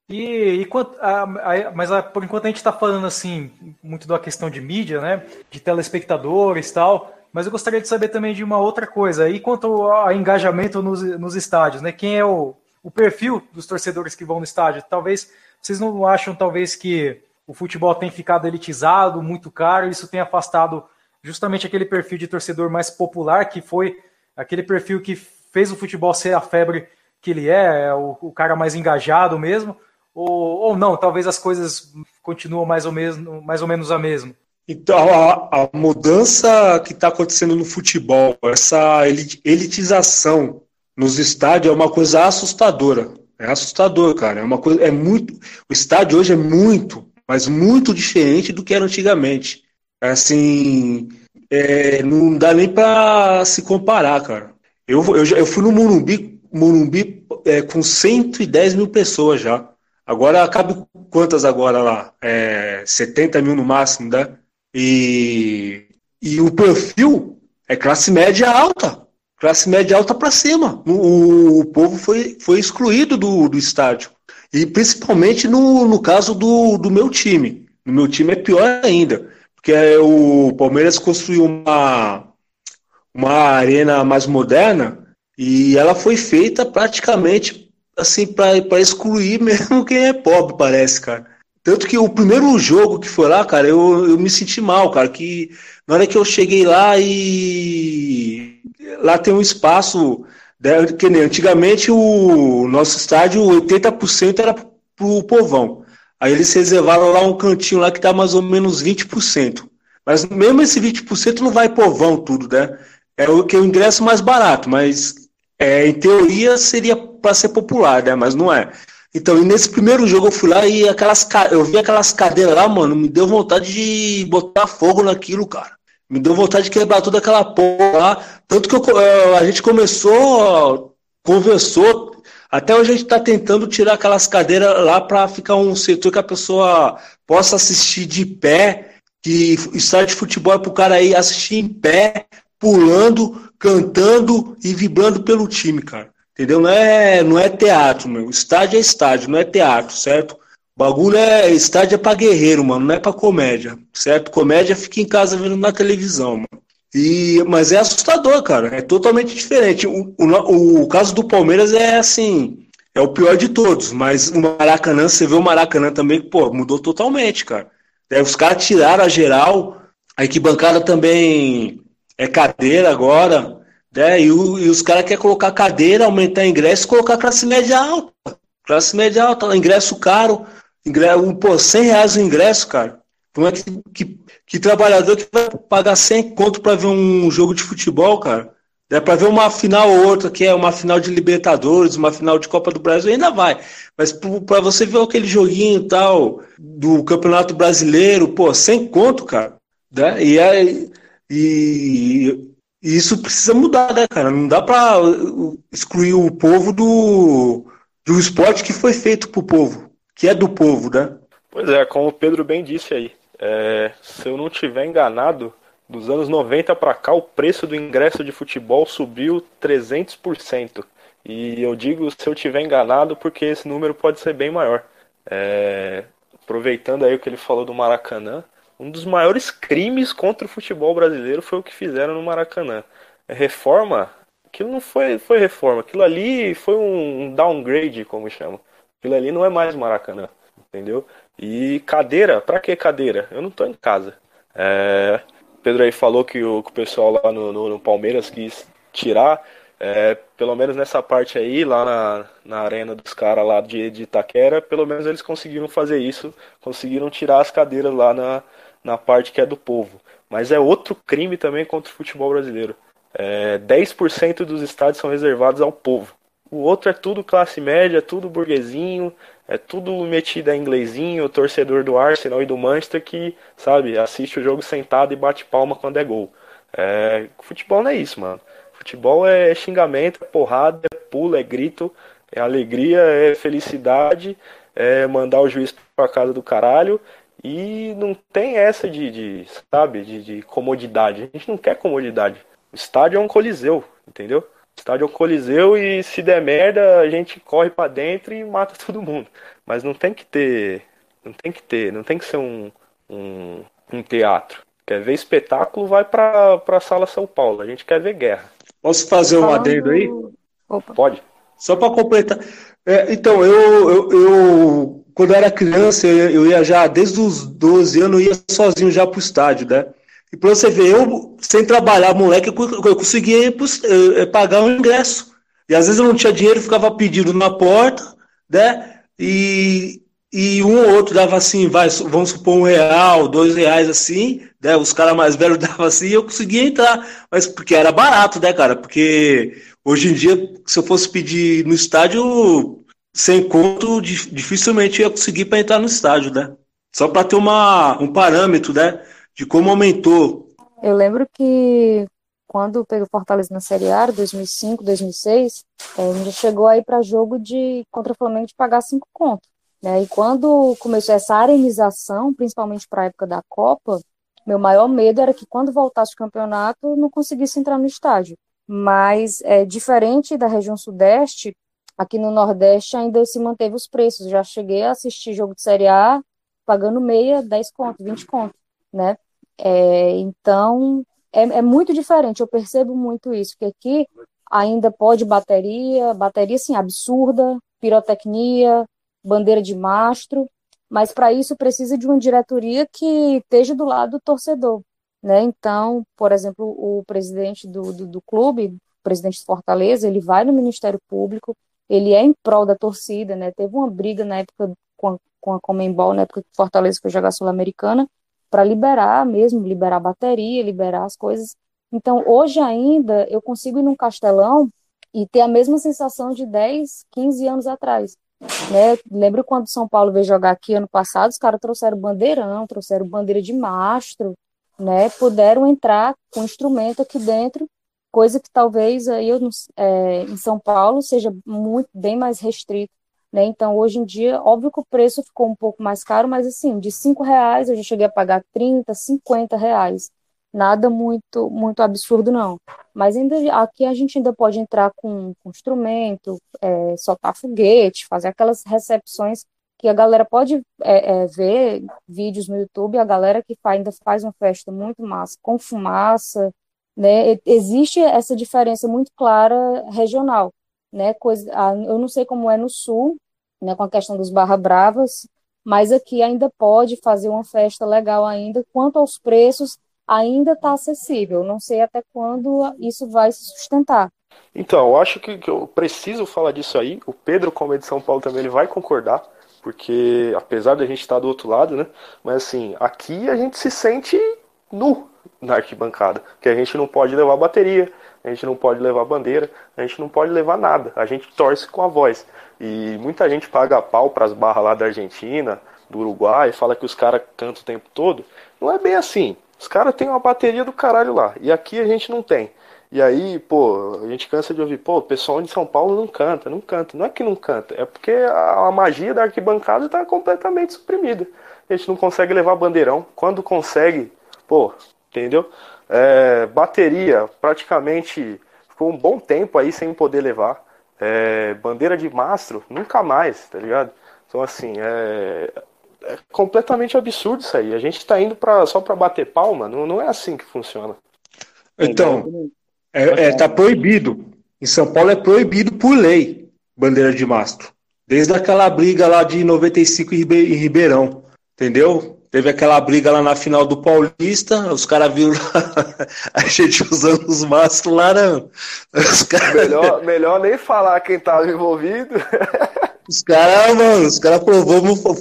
E, e quanto, a, a, mas a, por enquanto a gente está falando assim muito da questão de mídia, né? De telespectadores e tal. Mas eu gostaria de saber também de uma outra coisa. E quanto ao engajamento nos, nos estádios, né? Quem é o, o perfil dos torcedores que vão no estádio? Talvez vocês não acham talvez que o futebol tem ficado elitizado, muito caro, e isso tem afastado justamente aquele perfil de torcedor mais popular, que foi aquele perfil que fez o futebol ser a febre que ele é, é o, o cara mais engajado mesmo, ou, ou não, talvez as coisas continuam mais ou, mesmo, mais ou menos a mesma. Então, a, a mudança que está acontecendo no futebol, essa elitização nos estádios é uma coisa assustadora. É assustador, cara. É uma coisa, é muito. O estádio hoje é muito, mas muito diferente do que era antigamente. Assim, é, não dá nem para se comparar, cara. Eu, eu, eu fui no Morumbi, Morumbi é, com 110 mil pessoas já. Agora cabe quantas agora lá? É, 70 mil no máximo, né? E, e o perfil é classe média alta. Classe média alta para cima. O, o, povo foi, foi excluído do, do estádio. E principalmente no, no caso do, do meu time. No meu time é pior ainda que é o Palmeiras construiu uma, uma arena mais moderna e ela foi feita praticamente assim para excluir mesmo quem é pobre, parece, cara. Tanto que o primeiro jogo que foi lá, cara, eu, eu me senti mal, cara, que na hora que eu cheguei lá e lá tem um espaço, né, que nem antigamente o nosso estádio, 80% era pro povão. Aí eles reservaram lá um cantinho lá que dá mais ou menos 20%. Mas mesmo esse 20% não vai povão tudo, né? É o que é o ingresso mais barato, mas é, em teoria seria para ser popular, né? Mas não é. Então, nesse primeiro jogo eu fui lá e aquelas eu vi aquelas cadeiras lá, mano, me deu vontade de botar fogo naquilo, cara. Me deu vontade de quebrar toda aquela porra lá. Tanto que eu, é, a gente começou, conversou, até hoje a gente está tentando tirar aquelas cadeiras lá para ficar um setor que a pessoa possa assistir de pé, que estádio de futebol é para o cara ir assistir em pé, pulando, cantando e vibrando pelo time, cara. Entendeu? Não é, não é teatro, meu. Estádio é estádio, não é teatro, certo? Bagulho é. Estádio é pra guerreiro, mano, não é pra comédia, certo? Comédia fica em casa vendo na televisão, mano. E, mas é assustador, cara. É totalmente diferente. O, o, o caso do Palmeiras é assim. É o pior de todos. Mas o Maracanã, você vê o Maracanã também, pô, mudou totalmente, cara. É, os caras tiraram a geral. A arquibancada também é cadeira agora. Né? E, o, e os caras querem colocar cadeira, aumentar ingresso e colocar classe média alta. Classe média alta, ingresso caro. Ingresso, pô, 100 reais o ingresso, cara. Como é que, que, que trabalhador que vai pagar 100 conto para ver um jogo de futebol, cara? É para ver uma final ou outra, que é uma final de Libertadores, uma final de Copa do Brasil, ainda vai. Mas para você ver aquele joguinho tal do Campeonato Brasileiro, pô, sem conto, cara. Né? E, é, e, e isso precisa mudar, né, cara? Não dá para excluir o povo do, do esporte que foi feito pro povo, que é do povo, né? Pois é, como o Pedro bem disse aí. É, se eu não tiver enganado, dos anos 90 para cá o preço do ingresso de futebol subiu 300%. E eu digo se eu tiver enganado porque esse número pode ser bem maior. É, aproveitando aí o que ele falou do Maracanã, um dos maiores crimes contra o futebol brasileiro foi o que fizeram no Maracanã. É reforma, aquilo não foi, foi reforma, aquilo ali foi um downgrade, como chamam. Aquilo ali não é mais Maracanã, entendeu? E cadeira, pra que cadeira? Eu não tô em casa. É, Pedro aí falou que o, que o pessoal lá no, no, no, Palmeiras quis tirar, é, pelo menos nessa parte aí, lá na, na arena dos caras lá de, de Itaquera, pelo menos eles conseguiram fazer isso, conseguiram tirar as cadeiras lá na, na parte que é do povo. Mas é outro crime também contra o futebol brasileiro. É, 10% dos estádios são reservados ao povo. O outro é tudo classe média, tudo burguesinho, é tudo metido a inglesinho, torcedor do Arsenal e do Manchester que, sabe, assiste o jogo sentado e bate palma quando é gol. É, futebol não é isso, mano. Futebol é xingamento, é porrada, é pulo, é grito, é alegria, é felicidade, é mandar o juiz para casa do caralho e não tem essa de, de sabe, de, de, comodidade. A gente não quer comodidade. O estádio é um coliseu, entendeu? O estádio é um coliseu e se der merda, a gente corre para dentro e mata todo mundo. Mas não tem que ter, não tem que ter, não tem que ser um, um, um teatro. Quer ver espetáculo, vai para a sala São Paulo. A gente quer ver guerra. Posso fazer um adendo aí? Opa. Pode. Só para completar. É, então, eu, eu, eu, quando era criança, eu, eu, ia já, desde os 12 anos, eu ia sozinho já pro estádio, né? E para você ver, eu, sem trabalhar, moleque, eu, conseguia pro, eu, pagar um ingresso. E às vezes eu não tinha dinheiro, ficava pedindo na porta, né? E, e um ou outro dava assim, vai, vamos supor um real, dois reais assim, né? Os caras mais velhos davam assim e eu conseguia entrar. Mas porque era barato, né, cara? Porque hoje em dia, se eu fosse pedir no estádio, sem conto, dificilmente ia conseguir para entrar no estádio, né? Só para ter uma, um parâmetro, né? De como aumentou. Eu lembro que quando pegou Fortaleza na Série A, 2005, 2006, é, a gente chegou aí para jogo de contra o Flamengo de pagar cinco contos. Né? E quando começou essa arenização, principalmente para a época da Copa, meu maior medo era que quando voltasse o campeonato não conseguisse entrar no estádio. Mas é diferente da região sudeste, aqui no Nordeste ainda se manteve os preços. Já cheguei a assistir jogo de Série A pagando meia, 10 conto, 20 conto, né? É, então é, é muito diferente. Eu percebo muito isso, que aqui ainda pode bateria, bateria assim absurda, pirotecnia, bandeira de mastro, mas para isso precisa de uma diretoria que esteja do lado do torcedor. Né? Então, por exemplo, o presidente do, do, do clube, o presidente de Fortaleza, ele vai no Ministério Público, ele é em prol da torcida, né? Teve uma briga na época com a, com a Comembol, na época que Fortaleza foi jogar Sul-Americana, para liberar mesmo, liberar bateria, liberar as coisas. Então, hoje ainda, eu consigo ir num castelão e ter a mesma sensação de 10, 15 anos atrás. Né? Lembro quando São Paulo veio jogar aqui ano passado, os caras trouxeram bandeirão, trouxeram bandeira de mastro, né? Puderam entrar com instrumento aqui dentro, coisa que talvez aí eu, é, em São Paulo seja muito bem mais restrito. Né? Então, hoje em dia, óbvio que o preço ficou um pouco mais caro, mas assim, de cinco reais eu já cheguei a pagar 30, 50 reais nada muito muito absurdo não. Mas ainda aqui a gente ainda pode entrar com, com instrumento, é, soltar foguete, fazer aquelas recepções que a galera pode é, é, ver vídeos no YouTube, a galera que faz, ainda faz uma festa muito massa, com fumaça, né? Existe essa diferença muito clara regional, né? Coisa, eu não sei como é no sul, né? Com a questão dos barra bravas, mas aqui ainda pode fazer uma festa legal ainda. Quanto aos preços, ainda está acessível. Não sei até quando isso vai se sustentar. Então, eu acho que, que, eu preciso falar disso aí. O Pedro, como é de São Paulo, também ele vai concordar, porque apesar da gente estar do outro lado, né? Mas assim, aqui a gente se sente nu na arquibancada, que a gente não pode levar bateria, a gente não pode levar bandeira, a gente não pode levar nada. A gente torce com a voz. E muita gente paga pau para as barras lá da Argentina, do Uruguai, fala que os caras cantam o tempo todo. Não é bem assim. Os caras têm uma bateria do caralho lá. E aqui a gente não tem. E aí, pô, a gente cansa de ouvir, pô, o pessoal de São Paulo não canta, não canta. Não é que não canta, é porque a, a magia da arquibancada está completamente suprimida. A gente não consegue levar bandeirão. Quando consegue, pô, entendeu? É, bateria, praticamente ficou um bom tempo aí sem poder levar. É, bandeira de mastro, nunca mais, tá ligado? Então, assim, é, é completamente absurdo isso aí. A gente está indo pra, só para bater palma, não, não é assim que funciona. Então, é, é, tá proibido. Em São Paulo é proibido por lei bandeira de mastro. Desde aquela briga lá de 95 em Ribeirão, entendeu? Teve aquela briga lá na final do Paulista, os caras viram a gente usando os mastros lá, não. Cara... Melhor, melhor nem falar quem estava envolvido. Os caras, mano, os caras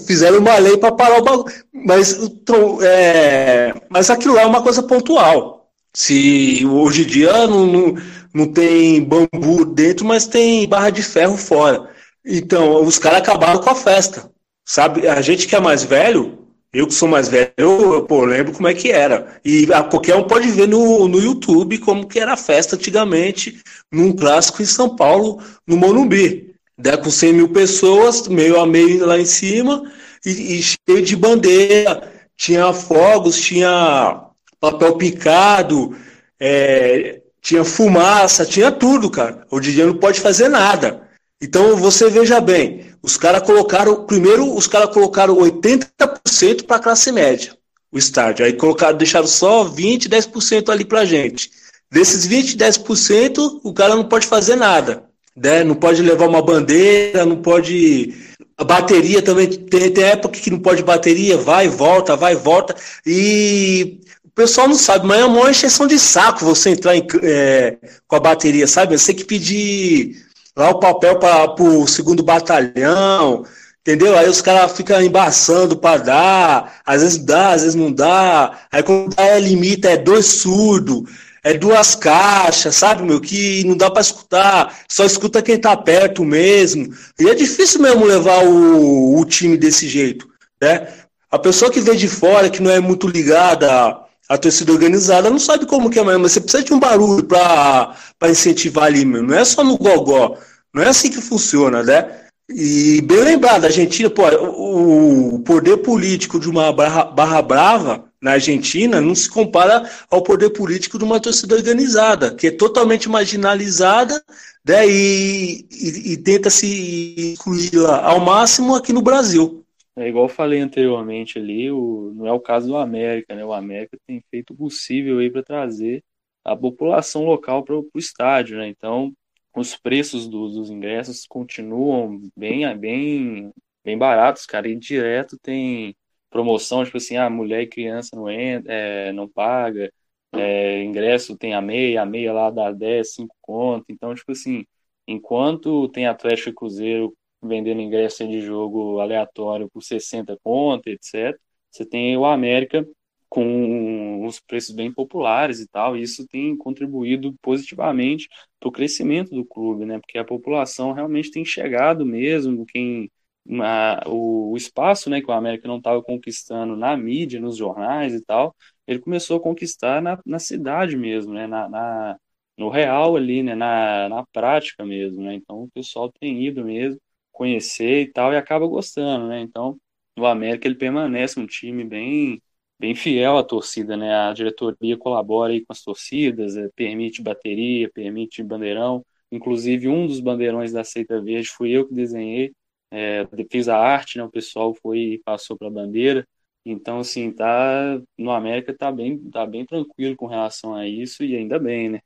fizeram uma lei para parar o bagulho. Mas, então, é, mas aquilo lá é uma coisa pontual. Se hoje em dia não, não, não tem bambu dentro, mas tem barra de ferro fora. Então, os caras acabaram com a festa. Sabe? A gente que é mais velho, eu que sou mais velho, eu pô, lembro como é que era. E a, qualquer um pode ver no, no YouTube como que era a festa antigamente, num clássico em São Paulo, no Morumbi. né, com 100 mil pessoas, meio a meio lá em cima, e, e cheio de bandeira, tinha fogos, tinha papel picado, é, tinha fumaça, tinha tudo, cara. O DJ não pode fazer nada. Então você veja bem, os caras colocaram, primeiro os caras colocaram 80% para a classe média, o estádio. Aí colocaram, deixaram só 20, 10% ali pra gente. Desses 20, 10%, o cara não pode fazer nada. Né? Não pode levar uma bandeira, não pode. A bateria também tem, tem época que não pode bateria, vai e volta, vai e volta. E o pessoal não sabe, mas é uma exceção de saco você entrar em, é, com a bateria, sabe? Você tem que pedir lá o papel para o segundo batalhão, entendeu? Aí os caras ficam embaçando para dar, às vezes dá, às vezes não dá. Aí quando dá é limita, é dois surdos, é duas caixas, sabe, meu? Que não dá para escutar, só escuta quem tá perto mesmo. E é difícil mesmo levar o, o time desse jeito, né? A pessoa que vê de fora, que não é muito ligada a torcida organizada não sabe como que é mesmo, mas você precisa de um barulho para incentivar ali. Não é só no gogó. Não é assim que funciona, né? E bem lembrado, a Argentina, pô, o poder político de uma barra, barra brava na Argentina não se compara ao poder político de uma torcida organizada, que é totalmente marginalizada né, e, e, e tenta se incluir ao máximo aqui no Brasil. É igual eu falei anteriormente ali, o, não é o caso do América, né? O América tem feito o possível aí para trazer a população local para o estádio, né? Então, os preços do, dos ingressos continuam bem, bem, bem baratos, cara. E direto tem promoção, tipo assim, a ah, mulher e criança não entra, é, não paga, é, ingresso tem a meia, a meia lá dá 10, 5 conto. Então, tipo assim, enquanto tem Atlético e Cruzeiro vendendo ingresso de jogo aleatório por 60 conto, etc. Você tem o América com os preços bem populares e tal, e isso tem contribuído positivamente para o crescimento do clube, né? Porque a população realmente tem chegado mesmo, quem o, o, espaço, né, que o América não estava conquistando na mídia, nos jornais e tal, ele começou a conquistar na, na cidade mesmo, né? Na, na no real ali, né? Na, na prática mesmo, né? Então o pessoal tem ido mesmo conhecer e tal, e acaba gostando, né? Então, o América ele permanece um time bem bem fiel à torcida, né? A diretoria colabora aí com as torcidas, é, permite bateria, permite bandeirão. Inclusive, um dos bandeirões da Seita Verde fui eu que desenhei, é, fiz a arte, né? O pessoal foi e passou para a bandeira. Então, assim, tá no América tá bem, tá bem tranquilo com relação a isso e ainda bem, né?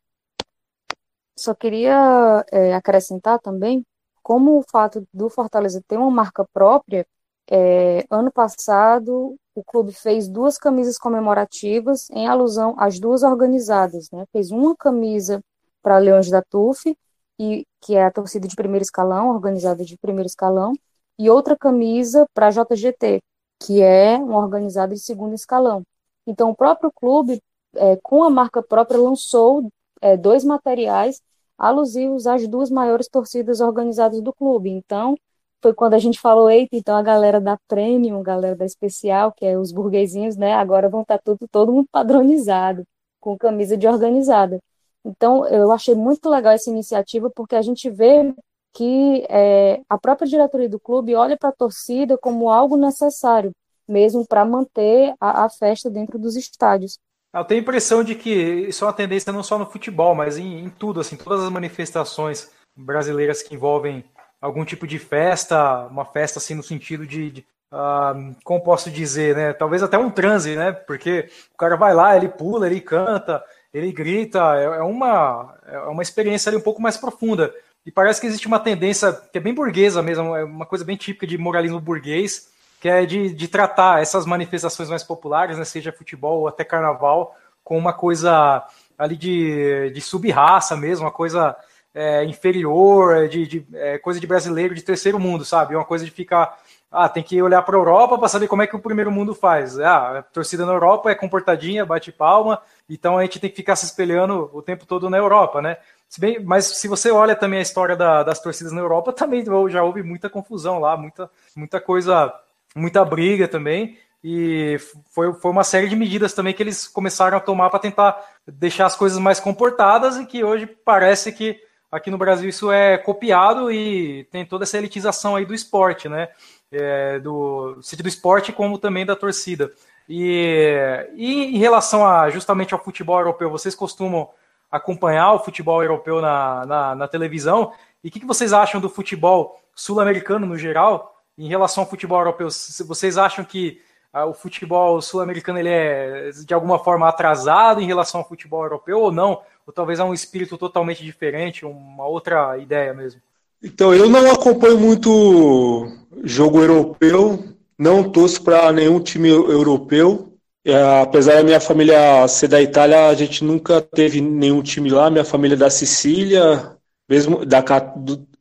Só queria é, acrescentar também como o fato do Fortaleza ter uma marca própria, é, ano passado o clube fez duas camisas comemorativas em alusão às duas organizadas, né? Fez uma camisa para Leões da TUF, e, que é a torcida de primeiro escalão, organizada de primeiro escalão, e outra camisa para a JGT, que é uma organizada de segundo escalão. Então, o próprio clube, é, com a marca própria, lançou é, dois materiais alusivos às duas maiores torcidas organizadas do clube. Então, foi quando a gente falou, eita, então a galera da Premium, a galera da Especial, que é os burguesinhos, né, agora vão estar tá tudo, todo mundo padronizado, com camisa de organizada. Então, eu achei muito legal essa iniciativa, porque a gente vê que é, a própria diretoria do clube olha para a torcida como algo necessário, mesmo para manter a, a festa dentro dos estádios. Eu tenho a impressão de que isso é uma tendência não só no futebol, mas em, em tudo, assim, todas as manifestações brasileiras que envolvem algum tipo de festa, uma festa assim no sentido de, de uh, como posso dizer, né? Talvez até um transe, né? Porque o cara vai lá, ele pula, ele canta, ele grita, é, é uma, é uma experiência ali um pouco mais profunda. E parece que existe uma tendência que é bem burguesa mesmo, é uma coisa bem típica de moralismo burguês, que é de, de tratar essas manifestações mais populares, né, seja futebol ou até carnaval, com uma coisa ali de, de sub-raça mesmo, uma coisa é, inferior, de, de é, coisa de brasileiro de terceiro mundo, sabe? Uma coisa de ficar. Ah, tem que olhar para a Europa para saber como é que o primeiro mundo faz. Ah, a torcida na Europa é comportadinha, bate palma, então a gente tem que ficar se espelhando o tempo todo na Europa, né? Se bem, mas se você olha também a história da, das torcidas na Europa, também já houve muita confusão lá, muita, muita coisa muita briga também. E foi, foi uma série de medidas também que eles começaram a tomar para tentar deixar as coisas mais comportadas e que hoje parece que aqui no Brasil isso é copiado e tem toda essa elitização aí do esporte, né? É, do seja do esporte como também da torcida. E, e em relação a justamente ao futebol europeu, vocês costumam acompanhar o futebol europeu na, na, na televisão? E o que, que vocês acham do futebol sul-americano no geral em relação ao futebol europeu? Vocês acham que o futebol sul-americano ele é de alguma forma atrasado em relação ao futebol europeu ou não? Ou talvez é um espírito totalmente diferente, uma outra ideia mesmo? Então, eu não acompanho muito jogo europeu, não torço para nenhum time europeu. É, apesar da minha família ser da Itália, a gente nunca teve nenhum time lá. Minha família é da Sicília, mesmo da,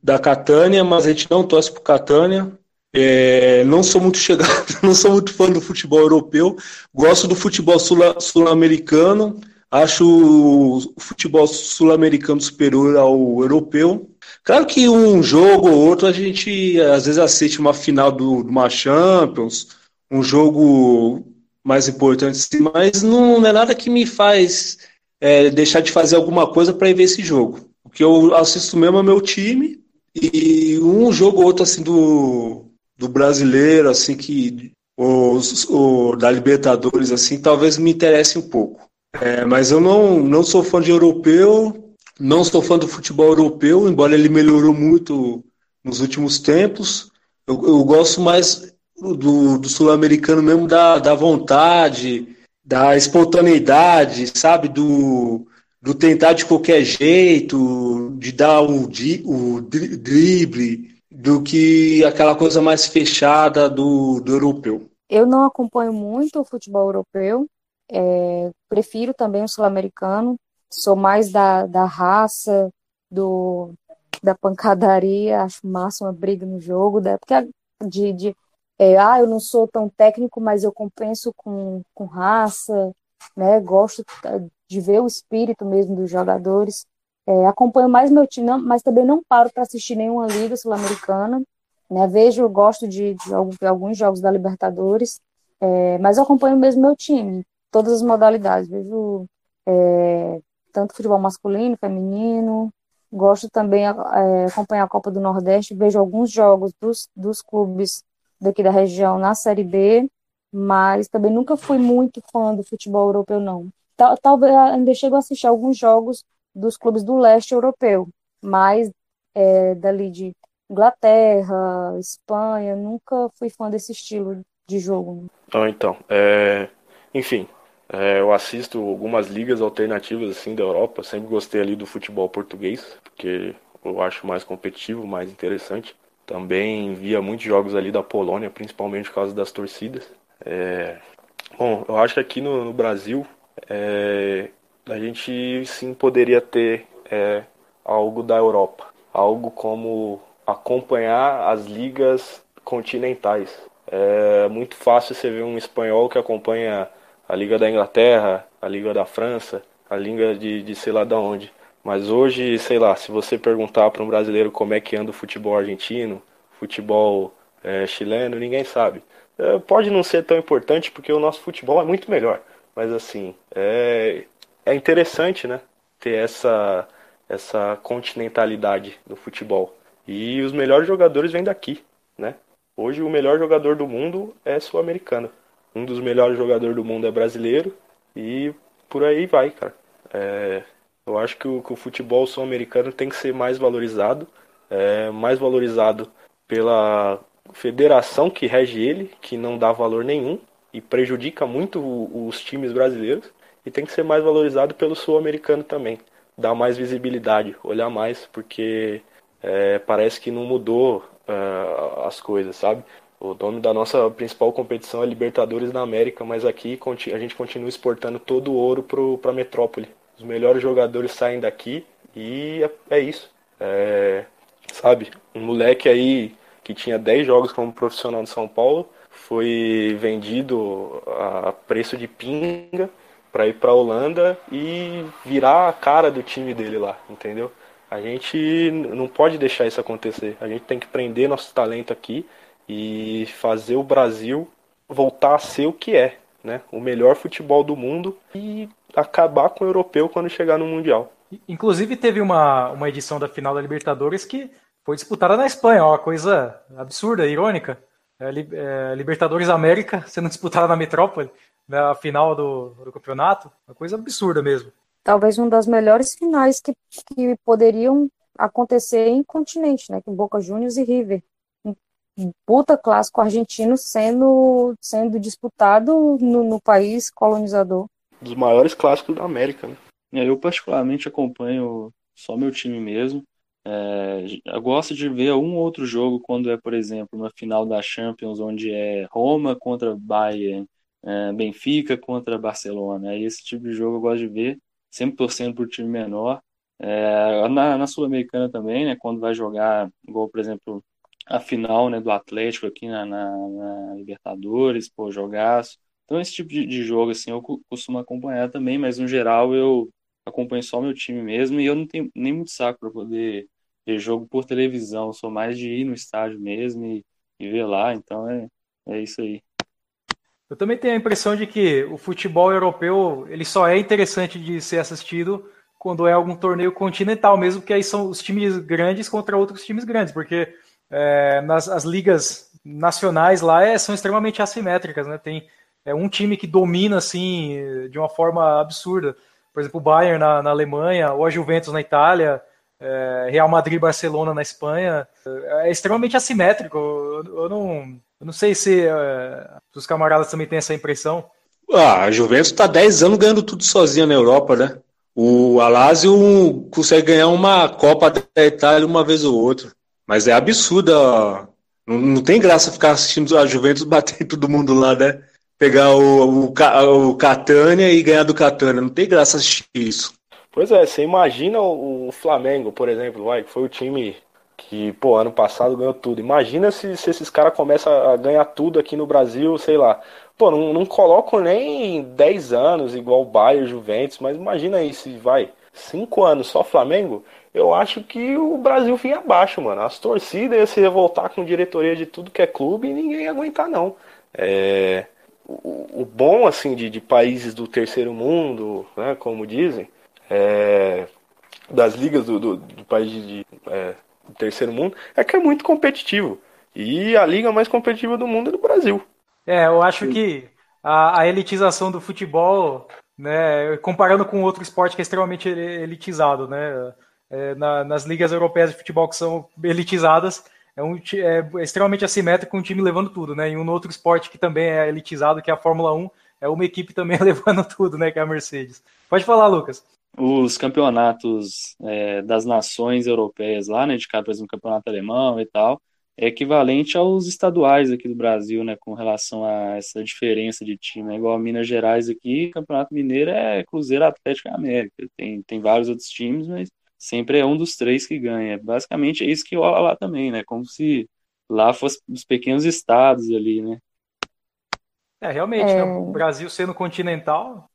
da Catânia, mas a gente não torce para Catânia. É, não sou muito chegado, não sou muito fã do futebol europeu. Gosto do futebol sul-americano. Acho o futebol sul-americano superior ao europeu. Claro que um jogo ou outro a gente às vezes assiste uma final do, de uma Champions, um jogo mais importante, mas não, é nada que me faz é, deixar de fazer alguma coisa para ir ver esse jogo. O que eu assisto mesmo é meu time e um jogo ou outro assim do, do brasileiro, assim que o da Libertadores, assim, talvez me interesse um pouco. É, mas eu não, não sou fã de europeu, não sou fã do futebol europeu, embora ele melhorou muito nos últimos tempos. Eu, eu gosto mais do, do sul-americano mesmo, da, da vontade, da espontaneidade, sabe? Do, do tentar de qualquer jeito, de dar o, o drible, do que aquela coisa mais fechada do, do europeu. Eu não acompanho muito o futebol europeu, é, prefiro também o sul-americano, sou mais da, da raça, do, da pancadaria, acho massa uma briga no jogo, da, porque de, de é, ah, eu não sou tão técnico, mas eu compenso com, com raça, né? Gosto de ver o espírito mesmo dos jogadores. É, acompanho mais meu time, mas também não paro para assistir nenhuma liga sul-americana. Né? Vejo, gosto de, de, alguns jogos da Libertadores, é, mas acompanho mesmo meu time todas as modalidades. Vejo é, tanto futebol masculino, feminino. Gosto também é, acompanhar a Copa do Nordeste. Vejo alguns jogos dos, dos clubes daqui da região na Série B, mas também nunca fui muito fã do futebol europeu, não. Talvez ainda chego a assistir alguns jogos dos clubes do leste europeu, mas é, dali de Inglaterra, Espanha, nunca fui fã desse estilo de jogo. Ah, então, é... enfim, é, eu assisto algumas ligas alternativas assim da Europa. Sempre gostei ali do futebol português, porque eu acho mais competitivo, mais interessante. Também via muitos jogos ali da Polônia, principalmente por causa das torcidas. É... Bom, eu acho que aqui no, no Brasil é... a gente sim poderia ter é, algo da Europa, algo como acompanhar as ligas continentais. É muito fácil você ver um espanhol que acompanha a Liga da Inglaterra, a Liga da França, a Liga de, de sei lá de onde. Mas hoje, sei lá, se você perguntar para um brasileiro como é que anda o futebol argentino, futebol é, chileno, ninguém sabe. É, pode não ser tão importante porque o nosso futebol é muito melhor. Mas assim, é, é interessante, né? Ter essa, essa continentalidade no futebol. E os melhores jogadores vêm daqui, né? Hoje o melhor jogador do mundo é sul-americano um dos melhores jogadores do mundo é brasileiro e por aí vai, cara. É, eu acho que o, que o futebol sul-americano tem que ser mais valorizado, é, mais valorizado pela federação que rege ele, que não dá valor nenhum e prejudica muito os times brasileiros, e tem que ser mais valorizado pelo sul-americano também, dar mais visibilidade, olhar mais, porque é, parece que não mudou uh, as coisas, sabe? O nome da nossa principal competição é Libertadores da América, mas aqui a gente continua exportando todo o ouro para a metrópole. Os melhores jogadores saem daqui e é, é isso. É, sabe, um moleque aí que tinha 10 jogos como profissional de São Paulo foi vendido a preço de pinga para ir para a Holanda e virar a cara do time dele lá, entendeu? A gente não pode deixar isso acontecer. A gente tem que prender nosso talento aqui e fazer o Brasil voltar a ser o que é, né? O melhor futebol do mundo e acabar com o europeu quando chegar no Mundial. Inclusive teve uma, uma edição da final da Libertadores que foi disputada na Espanha, uma coisa absurda, irônica. É, é, Libertadores América sendo disputada na metrópole, na final do, do campeonato, uma coisa absurda mesmo. Talvez uma das melhores finais que, que poderiam acontecer em continente, né? Com Boca Juniors e River. Um puta clássico argentino sendo, sendo disputado no, no país colonizador. Dos maiores clássicos da América, né? É, eu particularmente acompanho só meu time mesmo. É, eu gosto de ver um outro jogo quando é, por exemplo, uma final da Champions, onde é Roma contra Bayern, é, Benfica contra Barcelona. É esse tipo de jogo eu gosto de ver, sempre torcendo por time menor. É, na, na Sul-Americana também, né, quando vai jogar, igual, por exemplo, a final né, do Atlético aqui na, na, na Libertadores, pô, jogaço. Então, esse tipo de, de jogo, assim, eu costumo acompanhar também, mas no geral eu acompanho só meu time mesmo e eu não tenho nem muito saco para poder ver jogo por televisão. Eu sou mais de ir no estádio mesmo e, e ver lá, então é, é isso aí. Eu também tenho a impressão de que o futebol europeu ele só é interessante de ser assistido quando é algum torneio continental mesmo, que aí são os times grandes contra outros times grandes, porque é, nas as ligas nacionais lá é, são extremamente assimétricas, né? Tem é, um time que domina assim de uma forma absurda por exemplo, o Bayern na, na Alemanha, ou a Juventus na Itália, é, Real Madrid Barcelona na Espanha. É, é extremamente assimétrico. Eu, eu não, eu não sei se é, os camaradas também têm essa impressão. Ah, a Juventus está 10 anos ganhando tudo sozinha na Europa, né? O Alásio consegue ganhar uma Copa da Itália uma vez ou outra. Mas é absurda. Não, não tem graça ficar assistindo a Juventus bater todo mundo lá, né? pegar o, o, o Catânia e ganhar do Catânia. Não tem graça assistir isso. Pois é, você imagina o, Flamengo, por exemplo, vai, que foi o time que, pô, ano passado ganhou tudo. Imagina se, se esses caras começam a ganhar tudo aqui no Brasil, sei lá. Pô, não, não colocam nem 10 anos igual o Bayern, Juventus, mas imagina aí se vai 5 anos só Flamengo. Eu acho que o Brasil vinha abaixo, mano. As torcidas iam se revoltar com diretoria de tudo que é clube e ninguém ia aguentar, não. É o, bom assim de, de, países do terceiro mundo, né, como dizem, é, das ligas do, do, do país de, é, do terceiro mundo, é que é muito competitivo. E a liga mais competitiva do mundo é do Brasil. É, eu acho que a, a, elitização do futebol, né, comparando com outro esporte que é extremamente elitizado, né, é, na, nas ligas europeias de futebol que são elitizadas, é, um, é extremamente assimétrico um time levando tudo, né? E um outro esporte que também é elitizado, que é a Fórmula 1, é uma equipe também levando tudo, né? Que é a Mercedes. Pode falar, Lucas. Os campeonatos é, das nações europeias lá, né? De cada, por exemplo, campeonato alemão e tal, é equivalente aos estaduais aqui do Brasil, né? Com relação a essa diferença de time. É igual a Minas Gerais aqui, Campeonato Mineiro é Cruzeiro Atlético América. Tem, tem vários outros times, mas sempre é um dos três que ganha. Basicamente é isso que rola lá também, né? Como se lá fosse os pequenos estados ali, né? É, realmente, é... Né? o Brasil sendo continental.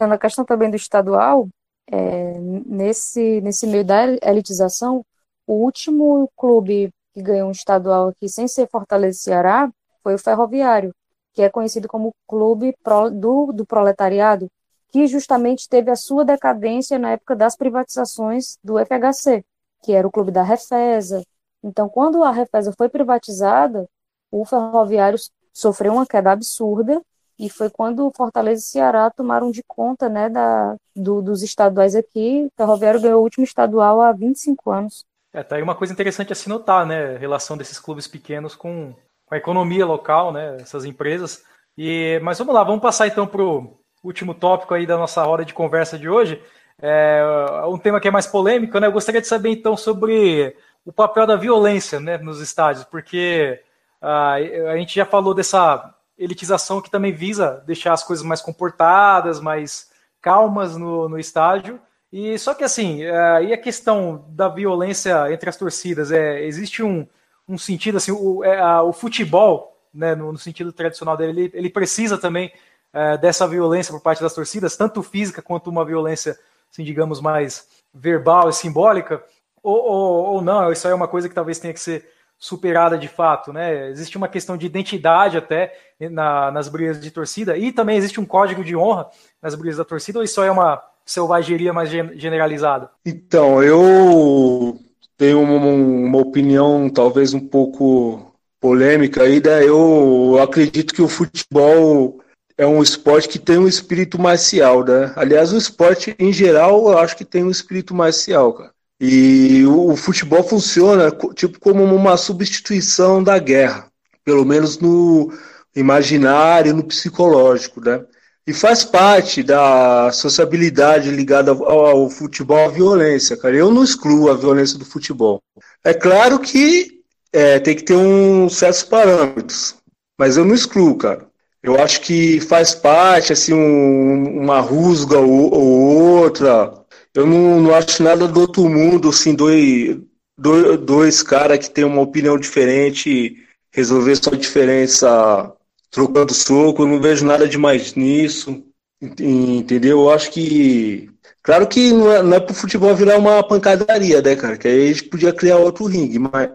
Na questão também do estadual, é, nesse, nesse meio da elitização, o último clube que ganhou um estadual aqui sem ser Fortaleza Ceará foi o Ferroviário, que é conhecido como Clube do, do Proletariado, que justamente teve a sua decadência na época das privatizações do FHC, que era o clube da Refesa. Então, quando a Refesa foi privatizada, o Ferroviário sofreu uma queda absurda e foi quando Fortaleza e Ceará tomaram de conta né, da, do, dos estaduais aqui. O Ferroviário ganhou o último estadual há 25 anos. É, tá aí uma coisa interessante a se notar, né? A relação desses clubes pequenos com, com a economia local, né? Essas empresas. E, mas vamos lá, vamos passar então para o último tópico aí da nossa hora de conversa de hoje, é um tema que é mais polêmico, né? Eu gostaria de saber então sobre o papel da violência né, nos estádios, porque uh, a gente já falou dessa elitização que também visa deixar as coisas mais comportadas, mais calmas no, no estádio. E só que assim, uh, e a questão da violência entre as torcidas? É, existe um, um sentido assim, o, é, a, o futebol, né, no, no, sentido tradicional dele, ele, ele precisa também é, dessa violência por parte das torcidas, tanto física quanto uma violência, assim, digamos, mais verbal e simbólica, ou, ou, ou não, isso aí é uma coisa que talvez tenha que ser superada de fato, né? Existe uma questão de identidade até na, nas brigas de torcida e também existe um código de honra nas brigas da torcida, ou isso é uma, selvageria mais generalizada? Então, eu tenho uma, uma opinião talvez um pouco polêmica aí, né? Eu acredito que o futebol é um esporte que tem um espírito marcial, né? Aliás, o esporte em geral, eu acho que tem um espírito marcial, cara. E o, o futebol funciona tipo como uma substituição da guerra, pelo menos no imaginário, no psicológico, né? E faz parte da sociabilidade ligada ao, ao futebol a violência, cara. Eu não excluo a violência do futebol. É claro que é, tem que ter um certos parâmetros, mas eu não excluo, cara. Eu acho que faz parte, assim, um, uma rusga ou, ou, outra. Eu não, não acho nada do outro mundo, assim, dois, dois, dois caras que têm uma opinião diferente resolver sua diferença trocando soco. Eu não vejo nada demais nisso, entendeu? Eu acho que. Claro que não é, não é pro futebol virar uma pancadaria, né, cara? Que aí a gente podia criar outro ringue, mas,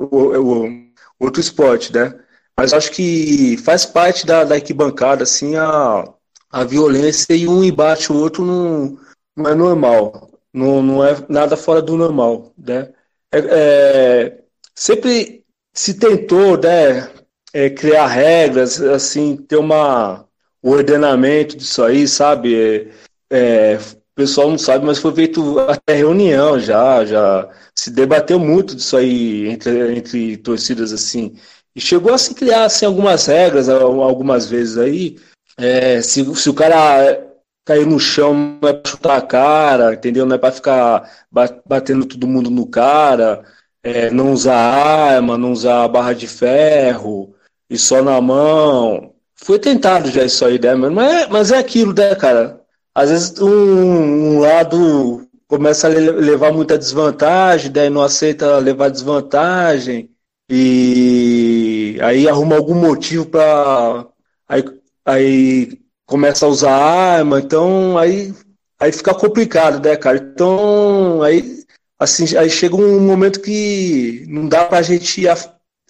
outro esporte, né? Mas acho que faz parte da, da arquibancada, assim, a, a violência e um embate o outro não, não é normal. Não, não é nada fora do normal, né? É, é, sempre se tentou, né, é, criar regras, assim, ter uma, um ordenamento disso aí, sabe? É, é, o pessoal não sabe, mas foi feito até reunião já, já se debateu muito disso aí entre, entre torcidas, assim. E chegou a se criar assim, algumas regras, algumas vezes aí. É, se, se o cara cair no chão, não é pra chutar a cara, entendeu? Não é pra ficar batendo todo mundo no cara, é, não usar arma, não usar barra de ferro, e só na mão. Foi tentado já isso aí, né? Mas é, mas é aquilo, né, cara? Às vezes um, um lado começa a levar muita desvantagem, daí não aceita levar desvantagem e aí arruma algum motivo para aí, aí começa a usar arma, então aí aí fica complicado, né, cara? Então aí assim aí chega um momento que não dá para a gente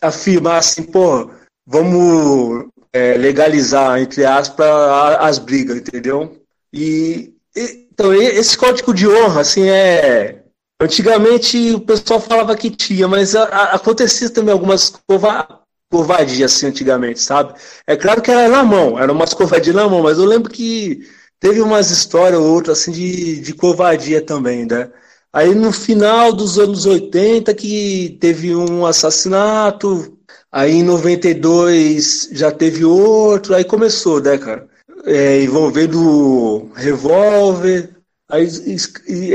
afirmar assim, pô, vamos é, legalizar entre aspas as brigas, entendeu? E, então esse código de honra assim é Antigamente o pessoal falava que tinha, mas acontecia também algumas covardias assim antigamente, sabe? É claro que era na mão, era umas covardias na mão, mas eu lembro que teve umas histórias ou outras assim de, de covardia também, né? Aí no final dos anos 80 que teve um assassinato, aí em 92 já teve outro, aí começou, né, cara? É, envolvendo revólver, Aí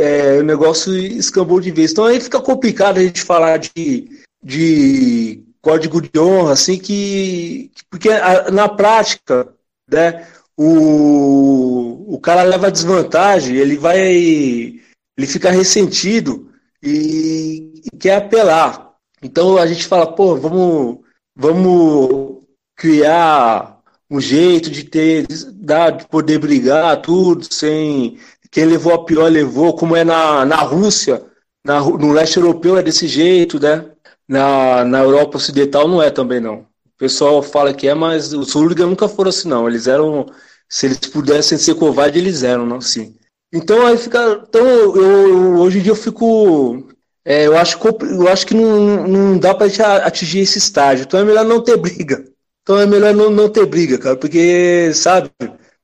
é, o negócio escambou de vez. Então aí fica complicado a gente falar de, de código de honra, assim, que. Porque na prática, né, o, o cara leva desvantagem, ele vai. Ele fica ressentido e, e quer apelar. Então a gente fala, pô, vamos, vamos criar um jeito de ter, de poder brigar, tudo, sem quem levou a pior levou, como é na, na Rússia, na, no leste europeu é desse jeito, né? Na, na Europa Ocidental não é também, não. O pessoal fala que é, mas os hooligans nunca foram assim, não. Eles eram, se eles pudessem ser covardes, eles eram, não, sim. Então aí fica. Então, eu, hoje em dia eu fico. É, eu, acho, eu acho que não, não dá pra gente atingir esse estágio. Então é melhor não ter briga. Então é melhor não, não ter briga, cara. Porque, sabe,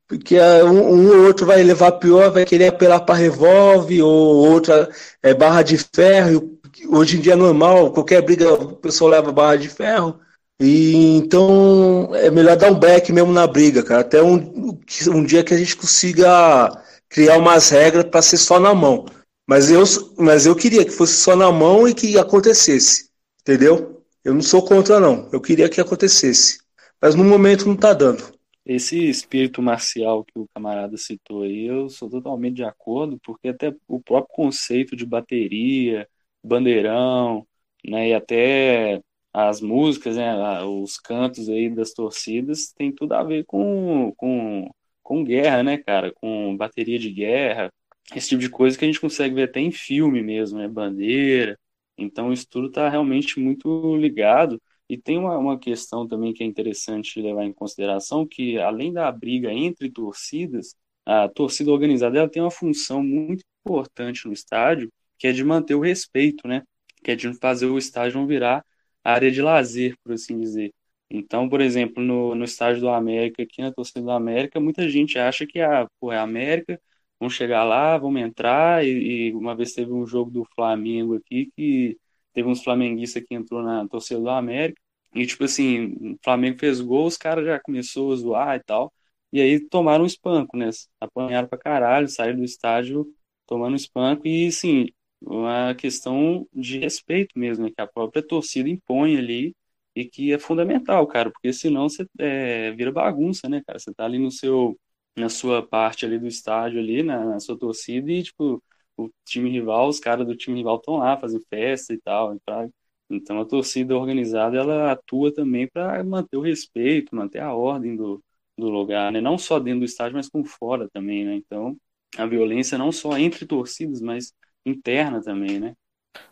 porque um, um ou outro vai levar pior, vai querer apelar para revólver, ou outra é barra de ferro. Hoje em dia é normal, qualquer briga o pessoal leva barra de ferro. E então é melhor dar um break mesmo na briga, cara. Até um, um dia que a gente consiga criar umas regras para ser só na mão. Mas eu, mas eu queria que fosse só na mão e que acontecesse. Entendeu? Eu não sou contra, não. Eu queria que acontecesse. Mas no momento não tá dando. Esse espírito marcial que o camarada citou aí, eu sou totalmente de acordo, porque até o próprio conceito de bateria, bandeirão, né, e até as músicas, né, os cantos aí das torcidas, tem tudo a ver com, com, com guerra, né, cara, com bateria de guerra, esse tipo de coisa que a gente consegue ver até em filme mesmo, né, bandeira. Então isso tudo está realmente muito ligado. E tem uma, uma questão também que é interessante levar em consideração, que além da briga entre torcidas, a torcida organizada ela tem uma função muito importante no estádio, que é de manter o respeito, né? Que é de fazer o estádio não virar área de lazer, por assim dizer. Então, por exemplo, no, no estádio do América, aqui na torcida do América, muita gente acha que ah, pô, é a América, vamos chegar lá, vamos entrar, e, e, uma vez teve um jogo do Flamengo aqui, que teve uns flamenguistas que entrou na torcida do América, e tipo assim, o Flamengo fez gol, os caras já começou a zoar e tal, e aí tomaram um espanco, né? Apanharam pra caralho, saíram do estádio tomando espanco, e sim, uma questão de respeito mesmo, né? Que a própria torcida impõe ali, e que é fundamental, cara, porque senão você é, vira bagunça, né, cara? Você tá ali no seu, na sua parte ali do estádio ali, na, na sua torcida, e tipo, o time rival, os caras do time rival estão lá fazendo festa e tal, pra, então a torcida organizada ela atua também para manter o respeito, manter a ordem do, do lugar, né? Não só dentro do estádio, mas com fora também, né? Então a violência não só entre torcidas, mas interna também, né?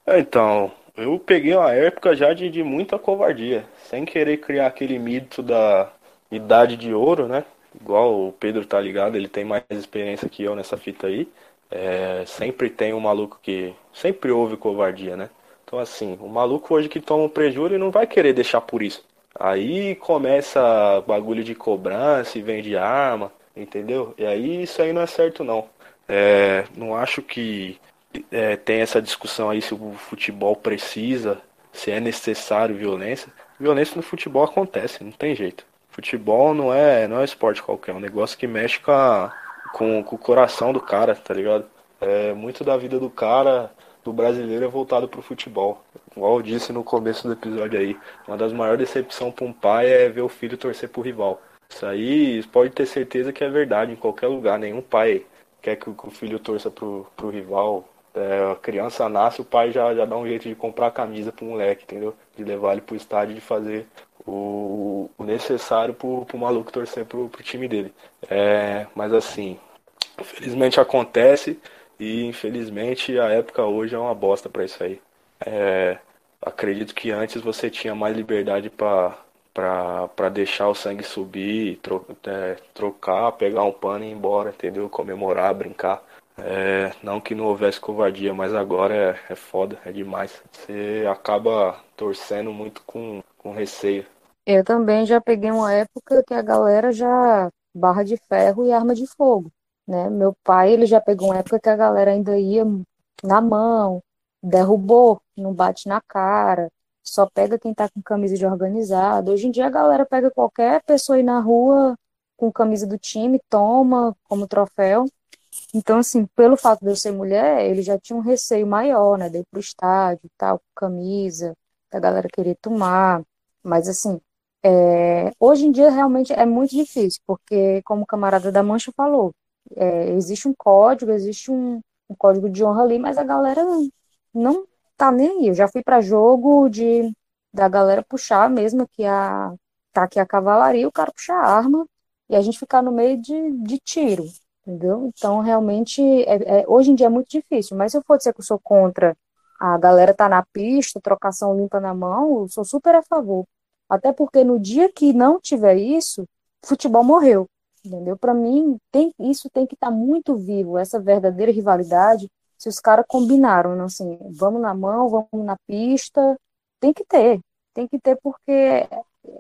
É, então, eu peguei uma época já de, de muita covardia, sem querer criar aquele mito da idade de ouro, né? Igual o Pedro tá ligado, ele tem mais experiência que eu nessa fita aí. É, sempre tem um maluco que. Sempre houve covardia, né? Então, assim, o maluco hoje que toma um prejuízo, ele não vai querer deixar por isso. Aí começa bagulho de cobrança e vende arma, entendeu? E aí isso aí não é certo, não. É, não acho que é, tem essa discussão aí se o futebol precisa, se é necessário violência. Violência no futebol acontece, não tem jeito. Futebol não é, não é esporte qualquer, é um negócio que mexe com, a, com, com o coração do cara, tá ligado? É, muito da vida do cara, do brasileiro, é voltado pro futebol. Igual eu disse no começo do episódio aí, uma das maiores decepções para um pai é ver o filho torcer pro rival. Isso aí pode ter certeza que é verdade em qualquer lugar. Nenhum pai quer que o filho torça pro, pro rival, é, a criança nasce, o pai já, já dá um jeito de comprar camisa pro moleque, entendeu? De levar ele pro estádio, de fazer o, o necessário pro, pro maluco torcer pro, pro time dele. É, mas assim, infelizmente acontece e infelizmente a época hoje é uma bosta para isso aí. É, acredito que antes você tinha mais liberdade para para deixar o sangue subir, tro, é, trocar, pegar um pano e ir embora, entendeu? Comemorar, brincar. É, não que não houvesse covardia, mas agora é, é foda, é demais. Você acaba torcendo muito com, com receio. Eu também já peguei uma época que a galera já barra de ferro e arma de fogo, né? Meu pai, ele já pegou uma época que a galera ainda ia na mão, derrubou, não bate na cara, só pega quem tá com camisa de organizado. Hoje em dia a galera pega qualquer pessoa aí na rua com camisa do time, toma como troféu. Então, assim, pelo fato de eu ser mulher, ele já tinha um receio maior, né? De ir pro estádio, tal, com camisa, da galera querer tomar. Mas, assim, é, hoje em dia realmente é muito difícil, porque, como o camarada da Mancha falou, é, existe um código, existe um, um, código de honra ali, mas a galera não, tá nem aí. Eu já fui para jogo de da galera puxar mesmo que a tá aqui a cavalaria, o cara puxar a arma e a gente ficar no meio de, de tiro entendeu? Então, realmente, é, é, hoje em dia é muito difícil, mas se eu for dizer que eu sou contra a galera tá na pista, trocação limpa na mão, eu sou super a favor. Até porque no dia que não tiver isso, futebol morreu, entendeu? Para mim, tem, isso tem que estar tá muito vivo, essa verdadeira rivalidade, se os caras combinaram, né? assim, vamos na mão, vamos na pista, tem que ter, tem que ter porque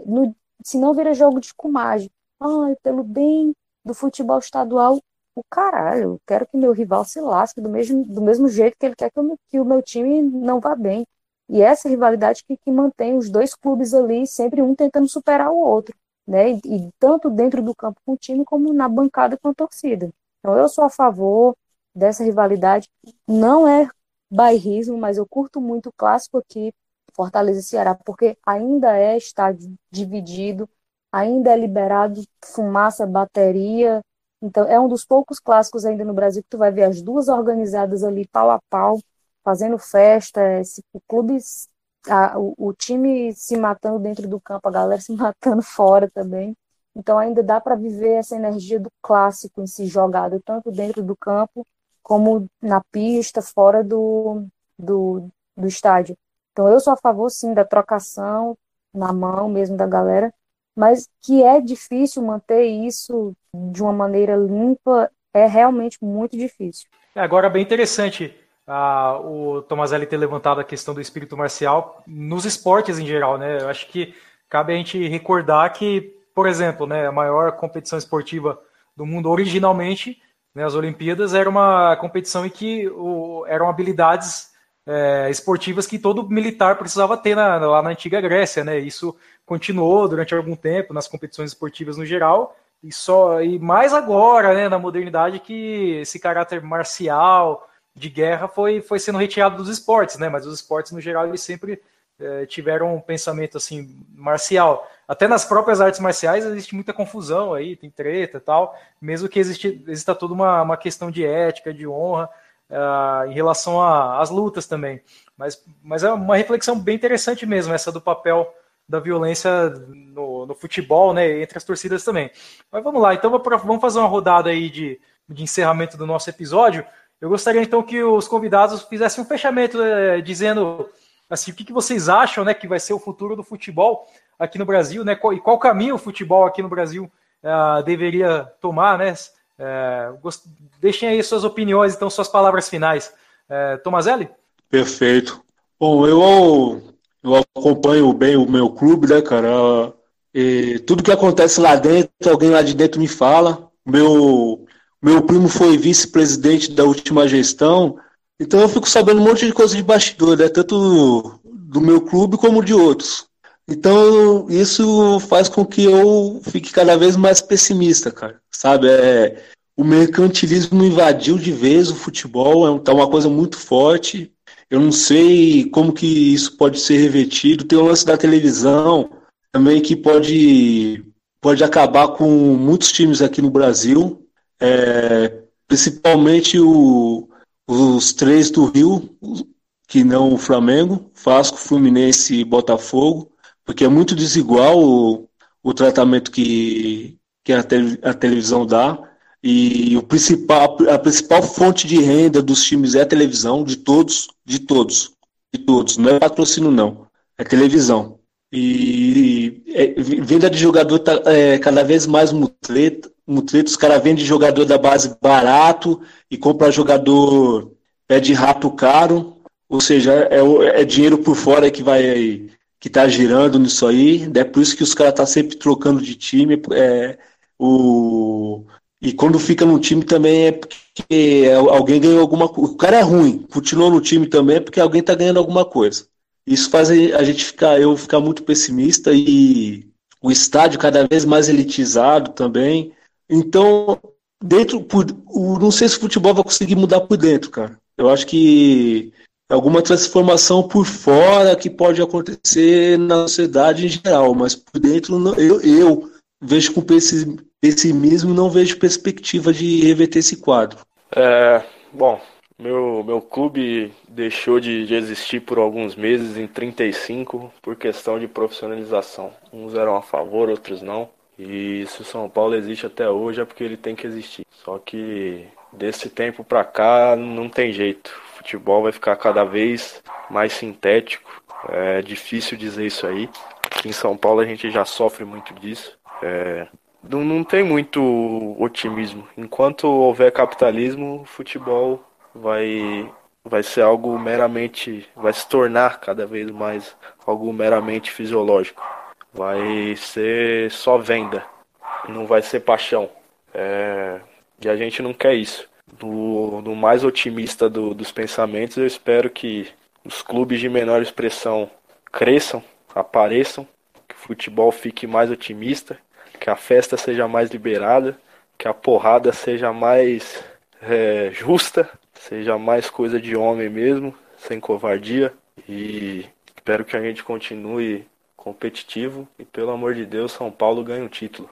no, senão vira jogo de cumagem. Ai, pelo bem do futebol estadual, o caralho, eu quero que meu rival se lasque do mesmo, do mesmo jeito que ele quer que, eu, que o meu time não vá bem. E essa rivalidade que, que mantém os dois clubes ali, sempre um tentando superar o outro, né? E, e tanto dentro do campo com o time, como na bancada com a torcida. Então eu sou a favor dessa rivalidade. Não é bairrismo, mas eu curto muito o clássico aqui, Fortaleza e Ceará, porque ainda é estádio dividido, ainda é liberado fumaça, bateria, então, é um dos poucos clássicos ainda no Brasil que tu vai ver as duas organizadas ali pau a pau, fazendo festa, esse, o clube, a, o, o, time se matando dentro do campo, a galera se matando fora também. Então, ainda dá para viver essa energia do clássico em si jogado, tanto dentro do campo, como na pista, fora do, do, do estádio. Então, eu sou a favor, sim, da trocação na mão mesmo da galera, mas que é difícil manter isso de uma maneira limpa, é realmente muito difícil. É, agora, bem interessante ah, o Tomazelli ter levantado a questão do espírito marcial nos esportes em geral, né? Eu acho que cabe a gente recordar que, por exemplo, né, a maior competição esportiva do mundo originalmente, né, as Olimpíadas, era uma competição em que o, eram habilidades é, esportivas que todo militar precisava ter na, lá na antiga Grécia, né? Isso continuou durante algum tempo nas competições esportivas no geral e só e mais agora, né, na modernidade que esse caráter marcial de guerra foi, foi sendo retirado dos esportes, né? Mas os esportes no geral eles sempre é, tiveram um pensamento assim marcial. Até nas próprias artes marciais existe muita confusão aí, tem treta e tal, mesmo que existe, exista toda uma, uma questão de ética, de honra uh, em relação às lutas também. Mas, mas é uma reflexão bem interessante mesmo, essa do papel da violência no, no futebol, né, entre as torcidas também. Mas vamos lá, então vamos fazer uma rodada aí de, de encerramento do nosso episódio. Eu gostaria então que os convidados fizessem um fechamento é, dizendo assim o que, que vocês acham, né, que vai ser o futuro do futebol aqui no Brasil, né, e qual caminho o futebol aqui no Brasil uh, deveria tomar, né? É, gost... Deixem aí suas opiniões, então, suas palavras finais. Tomazelli? Perfeito. Bom, eu, eu acompanho bem o meu clube, né, cara? E tudo que acontece lá dentro, alguém lá de dentro me fala. Meu, meu primo foi vice-presidente da última gestão, então eu fico sabendo um monte de coisa de bastidor, né? Tanto do meu clube como de outros. Então, isso faz com que eu fique cada vez mais pessimista, cara. Sabe? É, o mercantilismo invadiu de vez o futebol, é tá uma coisa muito forte. Eu não sei como que isso pode ser revertido. Tem o lance da televisão também que pode, pode acabar com muitos times aqui no Brasil, é, principalmente o, os três do Rio, que não o Flamengo, Vasco, Fluminense e Botafogo porque é muito desigual o, o tratamento que, que a, te, a televisão dá. E o principal, a principal fonte de renda dos times é a televisão, de todos, de todos, de todos. Não é patrocínio, não. É televisão. E, é, venda de jogador tá, é, cada vez mais mutreta, mutreta. Os caras vendem jogador da base barato e compra jogador é de rato caro. Ou seja, é, é dinheiro por fora que vai que tá girando nisso aí. É por isso que os caras tá sempre trocando de time. É, o, e quando fica no time também é porque alguém ganhou alguma coisa. O cara é ruim, continuou no time também é porque alguém tá ganhando alguma coisa. Isso faz a gente ficar, eu ficar muito pessimista e o estádio cada vez mais elitizado também. Então, dentro, por, o, não sei se o futebol vai conseguir mudar por dentro, cara. Eu acho que alguma transformação por fora que pode acontecer na sociedade em geral, mas por dentro eu, eu vejo com pessimismo não vejo perspectiva de reverter esse quadro. É, bom, meu, meu clube deixou de, de, existir por alguns meses em 35 por questão de profissionalização. Uns eram a favor, outros não. E se o São Paulo existe até hoje é porque ele tem que existir. Só que desse tempo pra cá não tem jeito futebol vai ficar cada vez mais sintético. É difícil dizer isso aí. Aqui em São Paulo a gente já sofre muito disso. É, não, não tem muito otimismo. Enquanto houver capitalismo, o futebol vai, vai ser algo meramente. vai se tornar cada vez mais algo meramente fisiológico. Vai ser só venda, não vai ser paixão. É, e a gente não quer isso do mais otimista do, dos pensamentos, eu espero que os clubes de menor expressão cresçam, apareçam, que o futebol fique mais otimista, que a festa seja mais liberada, que a porrada seja mais é, justa, seja mais coisa de homem mesmo, sem covardia. E espero que a gente continue competitivo e, pelo amor de Deus, São Paulo ganhe um título.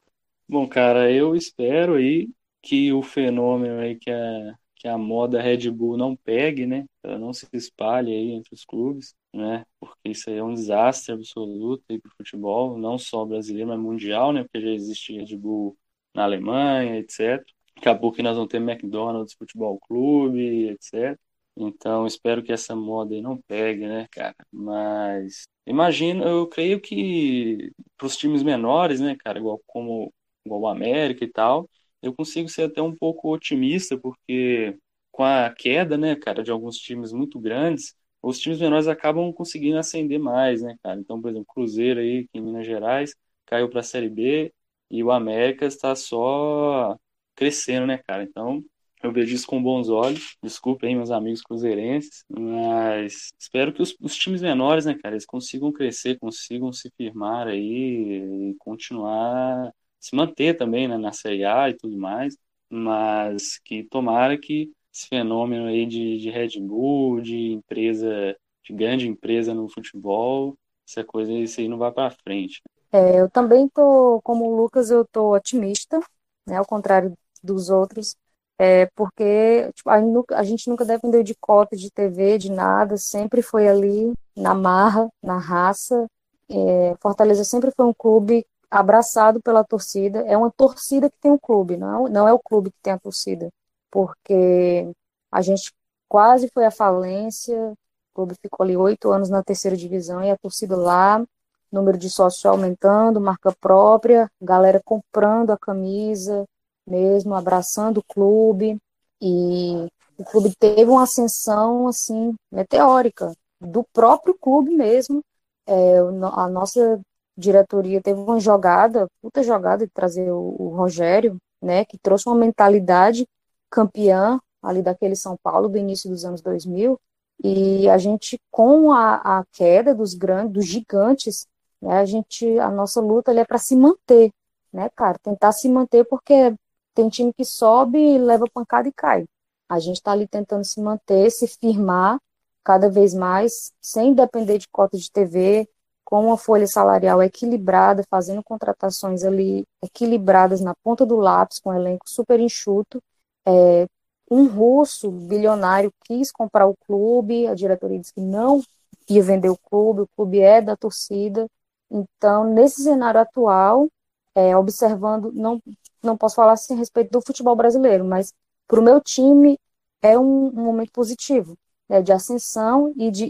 Bom, cara, eu espero aí que o fenômeno aí que a, que a moda Red Bull não pegue, né? Ela não se espalhe aí entre os clubes, né? Porque isso aí é um desastre absoluto aí pro futebol, não só brasileiro, mas mundial, né? Porque já existe Red Bull na Alemanha, etc. Acabou que nós vamos ter McDonald's Futebol Clube, etc. Então, espero que essa moda aí não pegue, né, cara? Mas imagino, eu creio que para os times menores, né, cara, igual como igual o América e tal, eu consigo ser até um pouco otimista, porque com a queda, né, cara, de alguns times muito grandes, os times menores acabam conseguindo ascender mais, né, cara? Então, por exemplo, Cruzeiro aí, em Minas Gerais, caiu para a Série B e o América está só crescendo, né, cara? Então, eu vejo isso com bons olhos. Desculpa aí, meus amigos cruzeirenses, mas espero que os, os, times menores, né, cara, eles consigam crescer, consigam se firmar aí e continuar, se manter também né, na Série A e tudo mais, mas que tomara que esse fenômeno aí de, de Red Bull, de empresa, de grande empresa no futebol, essa coisa, isso aí não vai para frente. É, eu também tô, como o Lucas, eu tô otimista, né, ao contrário dos outros, é, porque tipo, a, gente nunca dependeu de cota de TV, de nada, sempre foi ali na marra, na raça. É, Fortaleza sempre foi um clube abraçado pela torcida, é uma torcida que tem um clube, não, não é o clube que tem a torcida porque a gente quase foi à falência, o clube ficou ali oito anos na terceira divisão e a torcida lá, número de sócios aumentando, marca própria, galera comprando a camisa mesmo, abraçando o clube. E o clube teve uma ascensão assim meteórica do próprio clube mesmo. É, a nossa diretoria teve uma jogada, puta jogada de trazer o, o Rogério, né, que trouxe uma mentalidade campeã ali daquele São Paulo do início dos anos 2000, e a gente, com a, a queda dos grandes, dos gigantes, né, a gente, a nossa luta é para se manter, né, cara, tentar se manter porque tem time que sobe, leva pancada e cai. A gente está ali tentando se manter, se firmar cada vez mais, sem depender de cota de TV, com uma folha salarial equilibrada, fazendo contratações ali equilibradas na ponta do lápis, com um elenco super enxuto, é, um russo bilionário quis comprar o clube, a diretoria disse que não ia vender o clube, o clube é da torcida. Então, nesse cenário atual, é, observando, não, não posso falar assim a respeito do futebol brasileiro, mas para o meu time é um, um momento positivo, né, de ascensão e de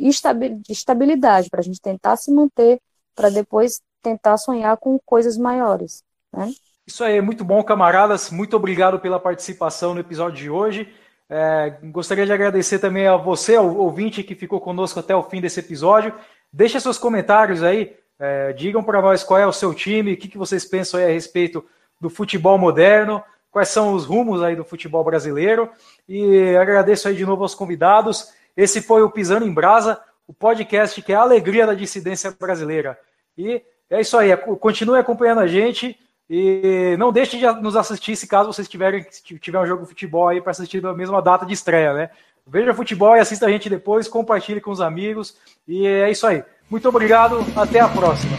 estabilidade, para a gente tentar se manter, para depois tentar sonhar com coisas maiores. Né? Isso aí, muito bom, camaradas. Muito obrigado pela participação no episódio de hoje. É, gostaria de agradecer também a você, ao ouvinte que ficou conosco até o fim desse episódio. Deixe seus comentários aí, é, digam para nós qual é o seu time, o que, que vocês pensam a respeito do futebol moderno, quais são os rumos aí do futebol brasileiro. E agradeço aí de novo aos convidados. Esse foi o Pisando em Brasa, o podcast que é a alegria da dissidência brasileira. E é isso aí, continue acompanhando a gente. E não deixe de nos assistir se caso vocês tiverem tiver um jogo de futebol aí para assistir na mesma data de estreia, né? Veja futebol e assista a gente depois, compartilhe com os amigos. E é isso aí. Muito obrigado, até a próxima.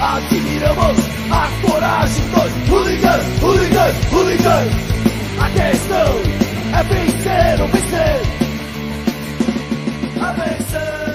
Admiramos a coragem dos hooligans, hooligans, hooligans. A questão é vencer ou vencer. A vencer.